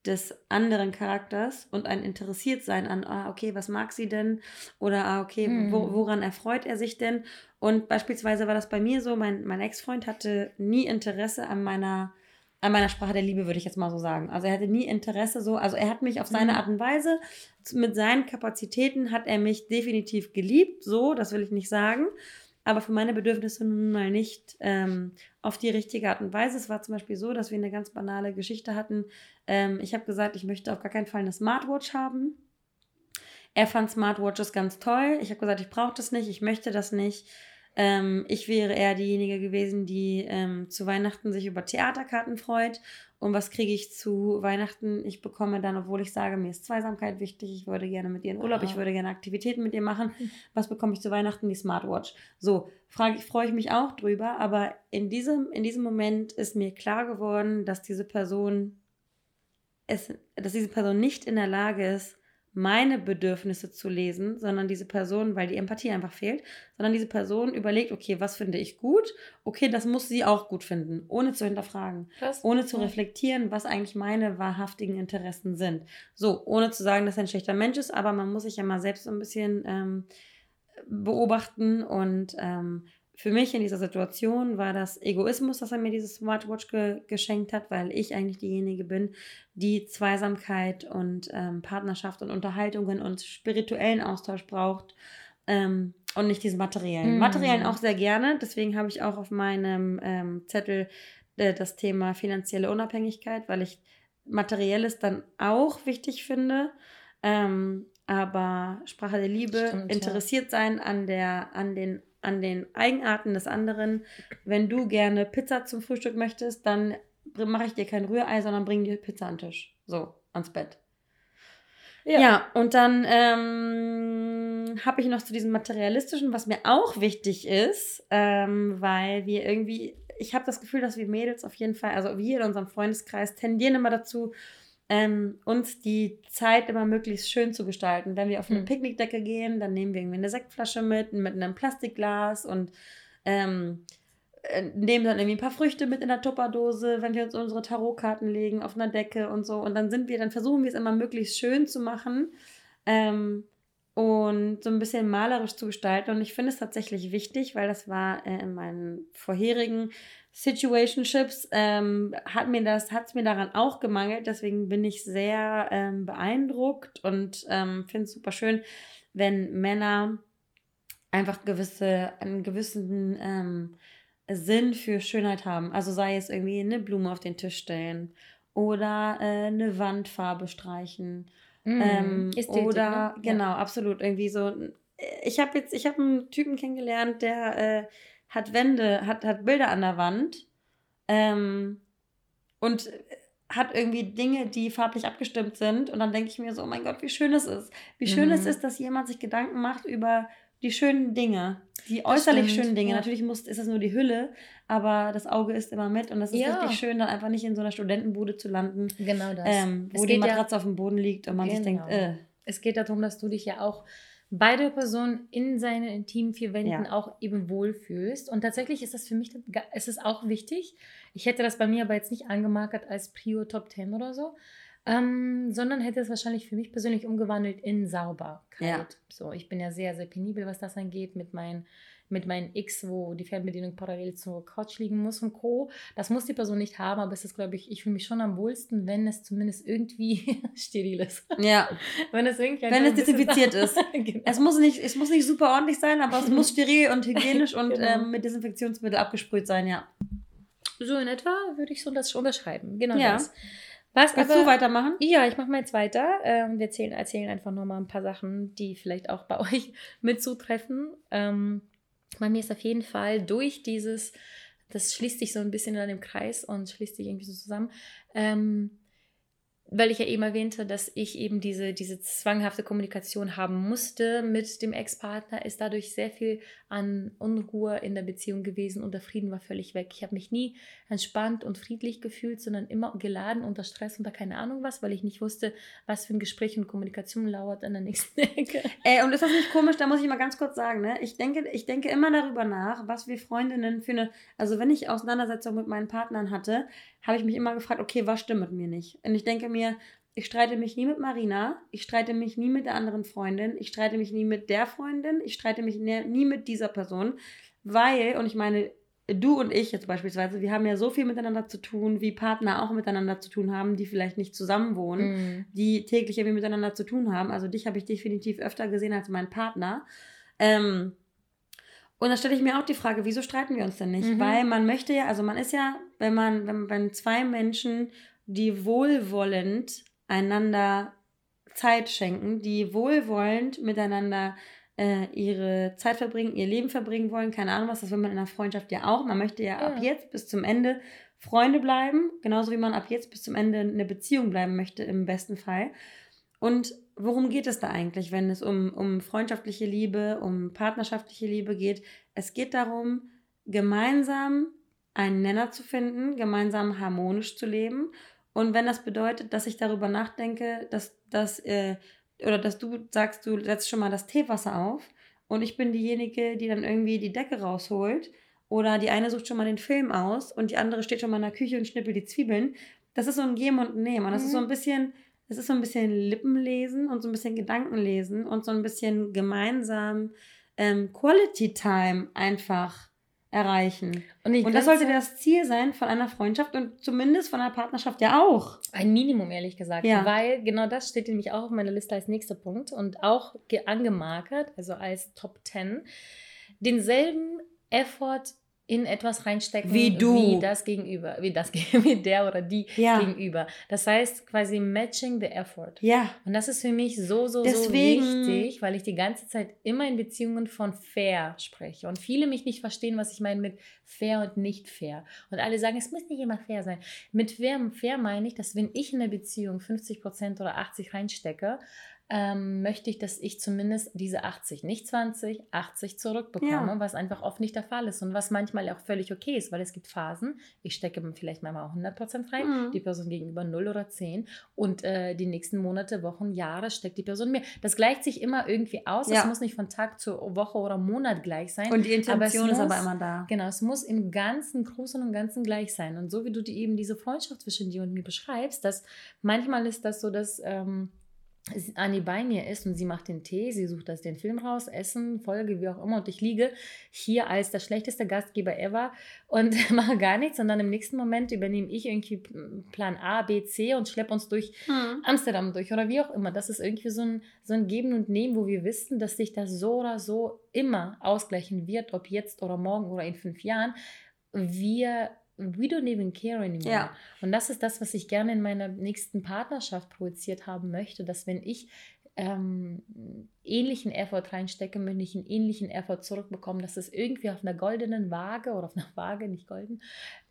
des anderen Charakters und ein Interessiertsein an, ah, okay, was mag sie denn? Oder, ah, okay, mhm. wo, woran erfreut er sich denn? Und beispielsweise war das bei mir so, mein, mein Ex-Freund hatte nie Interesse an meiner, an meiner Sprache der Liebe, würde ich jetzt mal so sagen. Also er hatte nie Interesse so, also er hat mich auf seine mhm. Art und Weise, mit seinen Kapazitäten hat er mich definitiv geliebt, so, das will ich nicht sagen aber für meine Bedürfnisse nun mal nicht ähm, auf die richtige Art und Weise. Es war zum Beispiel so, dass wir eine ganz banale Geschichte hatten. Ähm, ich habe gesagt, ich möchte auf gar keinen Fall eine Smartwatch haben. Er fand Smartwatches ganz toll. Ich habe gesagt, ich brauche das nicht, ich möchte das nicht. Ähm, ich wäre eher diejenige gewesen, die ähm, zu Weihnachten sich über Theaterkarten freut. Und was kriege ich zu Weihnachten? Ich bekomme dann, obwohl ich sage, mir ist Zweisamkeit wichtig, ich würde gerne mit ihr in Urlaub, ich würde gerne Aktivitäten mit ihr machen. [laughs] Was bekomme ich zu Weihnachten? Die Smartwatch. So, frage, freue ich mich auch drüber, aber in diesem, in diesem Moment ist mir klar geworden, dass diese Person es, dass diese Person nicht in der Lage ist, meine Bedürfnisse zu lesen, sondern diese Person, weil die Empathie einfach fehlt, sondern diese Person überlegt, okay, was finde ich gut? Okay, das muss sie auch gut finden, ohne zu hinterfragen, Krass. ohne zu reflektieren, was eigentlich meine wahrhaftigen Interessen sind. So, ohne zu sagen, dass er ein schlechter Mensch ist, aber man muss sich ja mal selbst so ein bisschen ähm, beobachten und ähm, für mich in dieser Situation war das Egoismus, dass er mir dieses Smartwatch ge geschenkt hat, weil ich eigentlich diejenige bin, die Zweisamkeit und ähm, Partnerschaft und Unterhaltungen und spirituellen Austausch braucht ähm, und nicht diesen materiellen. Mhm. Materiellen auch sehr gerne, deswegen habe ich auch auf meinem ähm, Zettel äh, das Thema finanzielle Unabhängigkeit, weil ich materielles dann auch wichtig finde. Ähm, aber Sprache der Liebe, Stimmt, interessiert ja. sein an, der, an den an den Eigenarten des anderen. Wenn du gerne Pizza zum Frühstück möchtest, dann mache ich dir kein Rührei, sondern bring dir Pizza an den Tisch. So, ans Bett. Ja, ja und dann ähm, habe ich noch zu diesem materialistischen, was mir auch wichtig ist, ähm, weil wir irgendwie, ich habe das Gefühl, dass wir Mädels auf jeden Fall, also wir in unserem Freundeskreis tendieren immer dazu, ähm, uns die Zeit immer möglichst schön zu gestalten. Wenn wir auf eine mhm. Picknickdecke gehen, dann nehmen wir irgendwie eine Sektflasche mit, mit einem Plastikglas und ähm, äh, nehmen dann irgendwie ein paar Früchte mit in der Tupperdose, wenn wir uns unsere Tarotkarten legen auf einer Decke und so. Und dann sind wir, dann versuchen wir es immer möglichst schön zu machen. Ähm, und so ein bisschen malerisch zu gestalten. Und ich finde es tatsächlich wichtig, weil das war äh, in meinen vorherigen Situationships ähm, hat mir das, hat es mir daran auch gemangelt. Deswegen bin ich sehr ähm, beeindruckt und ähm, finde es super schön, wenn Männer einfach gewisse, einen gewissen ähm, Sinn für Schönheit haben. Also sei es irgendwie eine Blume auf den Tisch stellen oder äh, eine Wandfarbe streichen Mm, ähm, Ästhetik, oder, ne? genau, ja. absolut. Irgendwie so. Ich habe jetzt, ich habe einen Typen kennengelernt, der äh, hat Wände, hat, hat Bilder an der Wand ähm, und hat irgendwie Dinge, die farblich abgestimmt sind. Und dann denke ich mir so, oh mein Gott, wie schön es ist. Wie schön mhm. es ist, dass jemand sich Gedanken macht über die schönen Dinge, die äußerlich schönen Dinge. Ja. Natürlich muss, ist das nur die Hülle, aber das Auge ist immer mit und das ist ja. richtig schön, dann einfach nicht in so einer Studentenbude zu landen. Genau das. Ähm, wo die Matratze ja, auf dem Boden liegt und man genau. sich denkt, äh. Es geht darum, dass du dich ja auch bei der Person in seinen intimen vier Wänden ja. auch eben wohlfühlst. Und tatsächlich ist das für mich, ist es auch wichtig. Ich hätte das bei mir aber jetzt nicht angemarkert als Prio Top 10 oder so, ähm, sondern hätte es wahrscheinlich für mich persönlich umgewandelt in Sauberkeit. Ja. So, ich bin ja sehr, sehr penibel, was das angeht, mit meinen mit meinen X, wo die Fernbedienung parallel zur Couch liegen muss und Co. Das muss die Person nicht haben, aber es ist, glaube ich, ich fühle mich schon am wohlsten, wenn es zumindest irgendwie [laughs] steril ist. Ja. wenn es irgendwie Wenn es desinfiziert ist. [laughs] genau. Es muss nicht, es muss nicht super ordentlich sein, aber es muss steril und hygienisch und genau. ähm, mit Desinfektionsmittel abgesprüht sein, ja. So in etwa würde ich so das unterschreiben. Genau ja. das. Was, Willst aber, du weitermachen? Ja, ich mache mal jetzt weiter. Ähm, wir erzählen, erzählen einfach nochmal ein paar Sachen, die vielleicht auch bei [laughs] euch mit zutreffen. Ähm, bei mir ist auf jeden Fall durch dieses, das schließt sich so ein bisschen in einem Kreis und schließt sich irgendwie so zusammen. Ähm, weil ich ja eben erwähnte, dass ich eben diese, diese zwanghafte Kommunikation haben musste mit dem Ex-Partner, ist dadurch sehr viel an Unruhe in der Beziehung gewesen und der Frieden war völlig weg. Ich habe mich nie entspannt und friedlich gefühlt, sondern immer geladen unter Stress, unter keine Ahnung was, weil ich nicht wusste, was für ein Gespräch und Kommunikation lauert in der nächsten [laughs] Ecke. Ey, und ist das nicht komisch? Da muss ich mal ganz kurz sagen, ne? Ich denke, ich denke immer darüber nach, was wir Freundinnen für eine, also wenn ich Auseinandersetzung mit meinen Partnern hatte, habe ich mich immer gefragt, okay, was stimmt mit mir nicht? Und ich denke mir, ich streite mich nie mit Marina, ich streite mich nie mit der anderen Freundin, ich streite mich nie mit der Freundin, ich streite mich nie mit dieser Person, weil, und ich meine, du und ich jetzt beispielsweise, wir haben ja so viel miteinander zu tun, wie Partner auch miteinander zu tun haben, die vielleicht nicht zusammen wohnen, mm. die täglich irgendwie miteinander zu tun haben. Also dich habe ich definitiv öfter gesehen als meinen Partner. Ähm, und da stelle ich mir auch die Frage, wieso streiten wir uns denn nicht? Mhm. Weil man möchte ja, also man ist ja, wenn man, wenn, wenn zwei Menschen, die wohlwollend einander Zeit schenken, die wohlwollend miteinander äh, ihre Zeit verbringen, ihr Leben verbringen wollen, keine Ahnung was, das will man in einer Freundschaft ja auch. Man möchte ja, ja. ab jetzt bis zum Ende Freunde bleiben, genauso wie man ab jetzt bis zum Ende eine Beziehung bleiben möchte, im besten Fall. Und worum geht es da eigentlich, wenn es um, um freundschaftliche Liebe, um partnerschaftliche Liebe geht? Es geht darum, gemeinsam einen Nenner zu finden, gemeinsam harmonisch zu leben. Und wenn das bedeutet, dass ich darüber nachdenke, dass, dass, äh, oder dass du sagst, du setzt schon mal das Teewasser auf und ich bin diejenige, die dann irgendwie die Decke rausholt oder die eine sucht schon mal den Film aus und die andere steht schon mal in der Küche und schnippelt die Zwiebeln. Das ist so ein Geben und Nehmen. Und das mhm. ist so ein bisschen es ist so ein bisschen Lippenlesen und so ein bisschen Gedankenlesen und so ein bisschen gemeinsam ähm, Quality Time einfach erreichen. Und, und das sollte das Ziel sein von einer Freundschaft und zumindest von einer Partnerschaft ja auch. Ein Minimum, ehrlich gesagt. Ja. Weil genau das steht nämlich auch auf meiner Liste als nächster Punkt und auch angemarkert, also als Top 10. Denselben Effort in etwas reinstecken, wie du, wie das Gegenüber, wie das [laughs] wie der oder die ja. Gegenüber. Das heißt quasi matching the effort. Ja. Und das ist für mich so so Deswegen, so wichtig, weil ich die ganze Zeit immer in Beziehungen von fair spreche und viele mich nicht verstehen, was ich meine mit fair und nicht fair. Und alle sagen, es muss nicht immer fair sein. Mit fair, fair meine ich, dass wenn ich in eine Beziehung 50% oder 80 reinstecke, ähm, möchte ich, dass ich zumindest diese 80, nicht 20, 80 zurückbekomme, ja. was einfach oft nicht der Fall ist und was manchmal auch völlig okay ist, weil es gibt Phasen, ich stecke vielleicht manchmal auch 100% rein, mhm. die Person gegenüber 0 oder 10 und äh, die nächsten Monate, Wochen, Jahre steckt die Person mehr. Das gleicht sich immer irgendwie aus, es muss nicht von Tag zu Woche oder Monat gleich sein. Und die Intention aber ist aber immer da. Genau, es muss im Ganzen, Großen und Ganzen gleich sein und so wie du die, eben diese Freundschaft zwischen dir und mir beschreibst, dass manchmal ist das so, dass... Ähm, Anni bei mir ist und sie macht den Tee, sie sucht das den Film raus, Essen, Folge, wie auch immer und ich liege hier als der schlechteste Gastgeber ever und [laughs] mache gar nichts und dann im nächsten Moment übernehme ich irgendwie Plan A, B, C und schleppe uns durch hm. Amsterdam durch oder wie auch immer. Das ist irgendwie so ein, so ein Geben und Nehmen, wo wir wissen, dass sich das so oder so immer ausgleichen wird, ob jetzt oder morgen oder in fünf Jahren. Wir we don't even care anymore. Ja. Und das ist das, was ich gerne in meiner nächsten Partnerschaft projiziert haben möchte, dass wenn ich ähm, ähnlichen Effort reinstecke, möchte ich einen ähnlichen Effort zurückbekommen, dass es irgendwie auf einer goldenen Waage oder auf einer [laughs] Waage, nicht golden,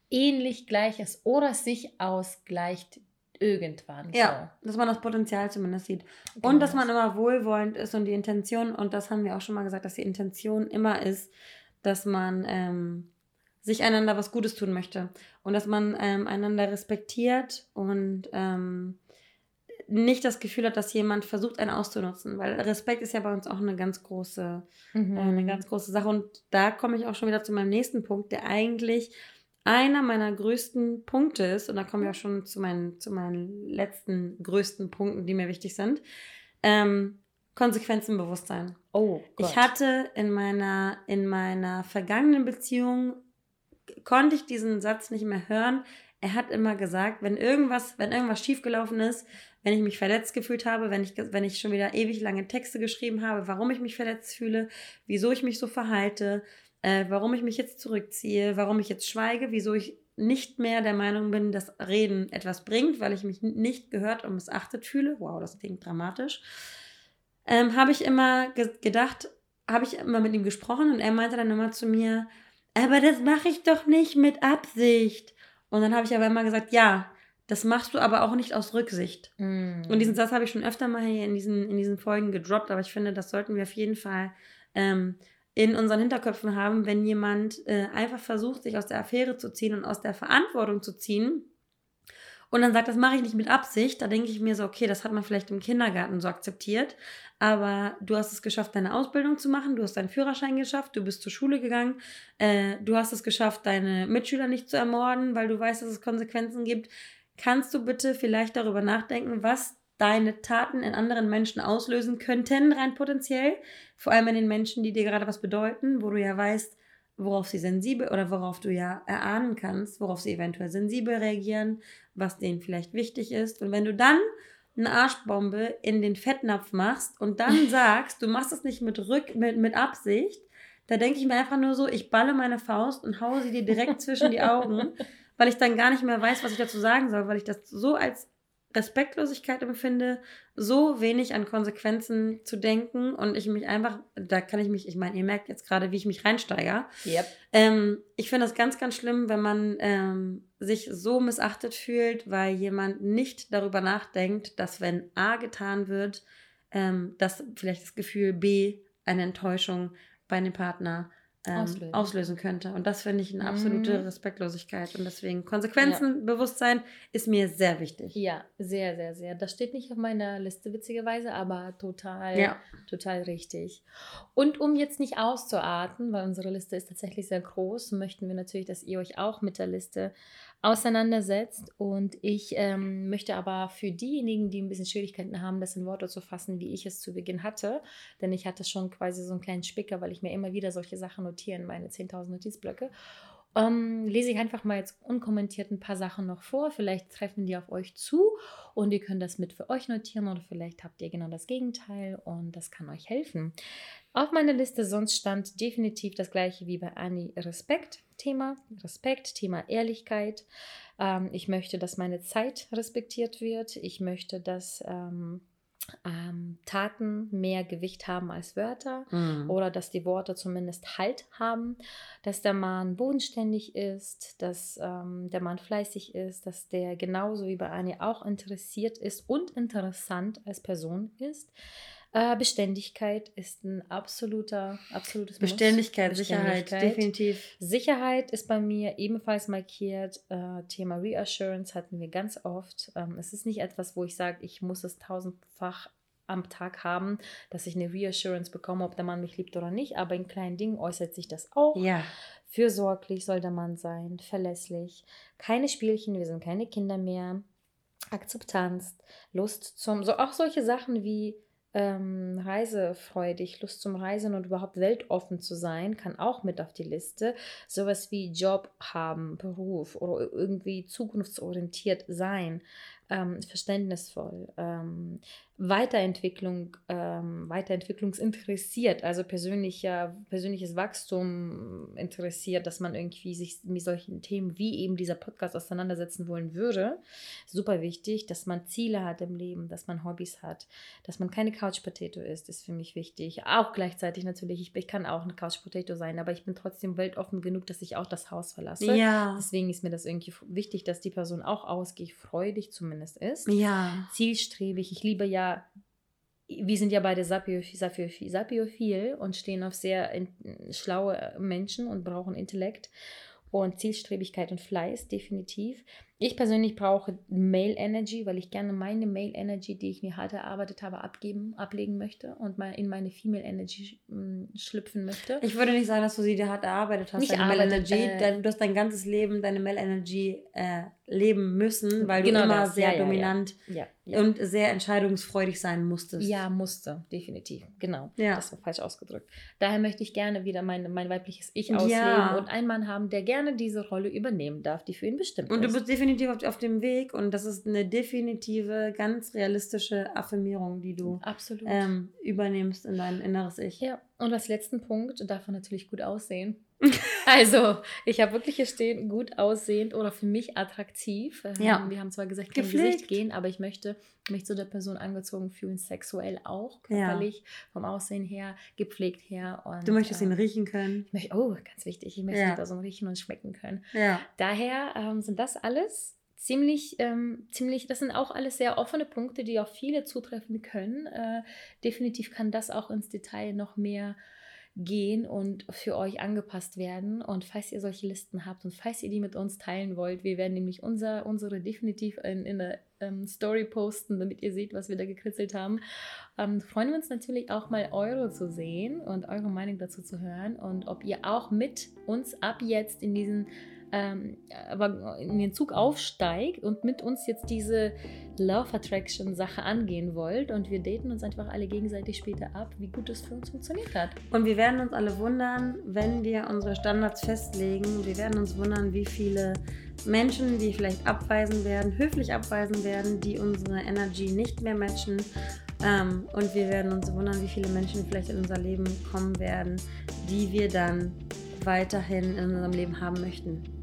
ähnlich gleich ist oder sich ausgleicht irgendwann. Ja, dass man das Potenzial zumindest sieht. Genau und dass das. man immer wohlwollend ist und die Intention, und das haben wir auch schon mal gesagt, dass die Intention immer ist, dass man ähm, sich einander was Gutes tun möchte und dass man ähm, einander respektiert und ähm, nicht das Gefühl hat, dass jemand versucht, einen auszunutzen, weil Respekt ist ja bei uns auch eine ganz große, Mhm. äh, eine ganz große Sache. Und da komme ich auch schon wieder zu meinem nächsten Punkt, der eigentlich einer meiner größten Punkte ist, und da kommen wir auch schon zu meinen, zu meinen letzten größten Punkten, die mir wichtig sind. Ähm, Konsequenzenbewusstsein. Oh Gott. Ich hatte in meiner, in meiner vergangenen Beziehung, konnte ich diesen Satz nicht mehr hören. Er hat immer gesagt, wenn irgendwas, wenn irgendwas schiefgelaufen ist, wenn ich mich verletzt gefühlt habe, wenn ich, wenn ich schon wieder ewig lange Texte geschrieben habe, warum ich mich verletzt fühle, wieso ich mich so verhalte, äh, warum ich mich jetzt zurückziehe, warum ich jetzt schweige, wieso ich nicht mehr der Meinung bin, dass Reden etwas bringt, weil ich mich nicht gehört und missachtet fühle. Wow, das klingt dramatisch. Ähm, habe ich immer ge gedacht, habe ich immer mit ihm gesprochen und er meinte dann immer zu mir, aber das mache ich doch nicht mit Absicht. Und dann habe ich aber immer gesagt, ja, das machst du aber auch nicht aus Rücksicht. Mhm. Und diesen Satz habe ich schon öfter mal hier in diesen, in diesen Folgen gedroppt, aber ich finde, das sollten wir auf jeden Fall ähm, in unseren Hinterköpfen haben, wenn jemand äh, einfach versucht, sich aus der Affäre zu ziehen und aus der Verantwortung zu ziehen. Und dann sagt, das mache ich nicht mit Absicht. Da denke ich mir so, okay, das hat man vielleicht im Kindergarten so akzeptiert. Aber du hast es geschafft, deine Ausbildung zu machen. Du hast deinen Führerschein geschafft. Du bist zur Schule gegangen. Äh, du hast es geschafft, deine Mitschüler nicht zu ermorden, weil du weißt, dass es Konsequenzen gibt. Kannst du bitte vielleicht darüber nachdenken, was deine Taten in anderen Menschen auslösen könnten, rein potenziell? Vor allem in den Menschen, die dir gerade was bedeuten, wo du ja weißt, worauf sie sensibel oder worauf du ja erahnen kannst, worauf sie eventuell sensibel reagieren, was denen vielleicht wichtig ist. Und wenn du dann eine Arschbombe in den Fettnapf machst und dann [laughs] sagst, du machst es nicht mit, Rück, mit, mit Absicht, da denke ich mir einfach nur so, ich balle meine Faust und haue sie dir direkt zwischen die Augen, [laughs] weil ich dann gar nicht mehr weiß, was ich dazu sagen soll, weil ich das so als Respektlosigkeit empfinde, so wenig an Konsequenzen zu denken und ich mich einfach, da kann ich mich, ich meine, ihr merkt jetzt gerade, wie ich mich reinsteige. Yep. Ähm, ich finde das ganz, ganz schlimm, wenn man ähm, sich so missachtet fühlt, weil jemand nicht darüber nachdenkt, dass wenn A getan wird, ähm, dass vielleicht das Gefühl B eine Enttäuschung bei dem Partner ähm, Auslösen. auslösen. könnte. Und das finde ich eine absolute Mhm. Respektlosigkeit. Und deswegen Konsequenzenbewusstsein ist mir sehr wichtig. Ja, sehr, sehr, sehr. Das steht nicht auf meiner Liste, witzigerweise, aber total, Ja. total richtig. Und um jetzt nicht auszuarten, weil unsere Liste ist tatsächlich sehr groß, möchten wir natürlich, dass ihr euch auch mit der Liste auseinandersetzt. Und ich ähm, möchte aber für diejenigen, die ein bisschen Schwierigkeiten haben, das in Worte zu fassen, wie ich es zu Beginn hatte, denn ich hatte schon quasi so einen kleinen Spicker, weil ich mir immer wieder solche Sachen notiere in meine 10.000 Notizblöcke. Ähm, lese ich einfach mal jetzt unkommentiert ein paar Sachen noch vor. Vielleicht treffen die auf euch zu und ihr könnt das mit für euch notieren oder vielleicht habt ihr genau das Gegenteil und das kann euch helfen. Auf meiner Liste sonst stand definitiv das gleiche wie bei Annie Respekt. Thema Respekt, Thema Ehrlichkeit. Ähm, ich möchte, dass meine Zeit respektiert wird. Ich möchte, dass ähm, ähm, Taten mehr Gewicht haben als Wörter Mhm. oder dass die Worte zumindest Halt haben, dass der Mann bodenständig ist, dass ähm, der Mann fleißig ist, dass der genauso wie bei Annie auch interessiert ist und interessant als Person ist. Äh, Beständigkeit ist ein absoluter, absolutes Muss. Beständigkeit, Sicherheit, Beständigkeit. definitiv. Sicherheit ist bei mir ebenfalls markiert. Äh, Thema Reassurance hatten wir ganz oft. Ähm, es ist nicht etwas, wo ich sage, ich muss es tausendfach am Tag haben, dass ich eine Reassurance bekomme, ob der Mann mich liebt oder nicht. Aber in kleinen Dingen äußert sich das auch. Ja. Fürsorglich soll der Mann sein, verlässlich. Keine Spielchen, wir sind keine Kinder mehr. Akzeptanz, Lust zum, so auch solche Sachen wie ähm, reisefreudig, Lust zum Reisen und überhaupt weltoffen zu sein, kann auch mit auf die Liste. Sowas wie Job haben, Beruf oder irgendwie zukunftsorientiert sein. ähm, verständnisvoll, ähm, Weiterentwicklung, ähm, Weiterentwicklungsinteressiert, also persönlicher, persönliches Wachstum interessiert, dass man irgendwie sich mit solchen Themen wie eben dieser Podcast auseinandersetzen wollen würde. Super wichtig, dass man Ziele hat im Leben, dass man Hobbys hat, dass man keine Couch Potato ist, ist für mich wichtig. Auch gleichzeitig natürlich, ich, ich kann auch eine Couch Potato sein, aber ich bin trotzdem weltoffen genug, dass ich auch das Haus verlasse. Ja. Deswegen ist mir das irgendwie wichtig, dass die Person auch ausgeht, freudig zumindest ist. Ja. Zielstrebig. Ich liebe ja wir sind ja beide sapiophil, sapiophil, sapiophil und stehen auf sehr in, schlaue Menschen und brauchen Intellekt und Zielstrebigkeit und Fleiß, definitiv. Ich persönlich brauche Male Energy, weil ich gerne meine Male Energy, die ich mir hart erarbeitet habe, abgeben, ablegen möchte und mal in meine Female Energy mh, schlüpfen möchte. Ich würde nicht sagen, dass du sie dir hart erarbeitet hast. Nicht deine Male arbeitet, Energy, äh, du hast dein ganzes Leben deine Male Energy äh, leben müssen, weil Genau du immer das. sehr Ja, dominant Ja, ja. und sehr entscheidungsfreudig sein musstest. Ja, musste, definitiv. Genau. Das war falsch ausgedrückt. Daher möchte ich gerne wieder mein, mein weibliches Ich ausleben und einen Mann haben, der gerne diese Rolle übernehmen darf, die für ihn bestimmt Und du ist. bist definitiv auf, auf dem Weg und das ist eine definitive, ganz realistische Affirmierung, die du Absolut. ähm, übernimmst in dein inneres Ich. Ja, und als letzten Punkt darf er natürlich gut aussehen. [laughs] also, ich habe wirklich hier stehen, gut aussehend oder für mich attraktiv. Ähm, Ja. Wir haben zwar gesagt, kein Gepflegt. Gesicht gehen, aber ich möchte mich zu der Person angezogen fühlen, sexuell auch, Ja. körperlich, vom Aussehen her, gepflegt her. Und, Du möchtest ihn ähm, riechen können. ich möchte, Oh, ganz wichtig, ich möchte Ja. die Person riechen und schmecken können. Ja. Daher ähm, sind das alles ziemlich, ähm, ziemlich, das sind auch alles sehr offene Punkte, die auf viele zutreffen können. Äh, definitiv kann das auch ins Detail noch mehr gehen und für euch angepasst werden. Und falls ihr solche Listen habt und falls ihr die mit uns teilen wollt, wir werden nämlich unser, unsere definitiv in, in der ähm, Story posten, damit ihr seht, was wir da gekritzelt haben. Ähm, freuen wir uns natürlich auch mal eure zu sehen und eure Meinung dazu zu hören und ob ihr auch mit uns ab jetzt in diesen ähm, aber in den Zug aufsteigt und mit uns jetzt diese Love Attraction Sache angehen wollt und wir daten uns einfach alle gegenseitig später ab, wie gut es für uns funktioniert hat. Und wir werden uns alle wundern, wenn wir unsere Standards festlegen. Wir werden uns wundern, wie viele Menschen, die vielleicht abweisen werden, höflich abweisen werden, die unsere Energy nicht mehr matchen. Ähm, und wir werden uns wundern, wie viele Menschen vielleicht in unser Leben kommen werden, die wir dann weiterhin in unserem Leben haben möchten.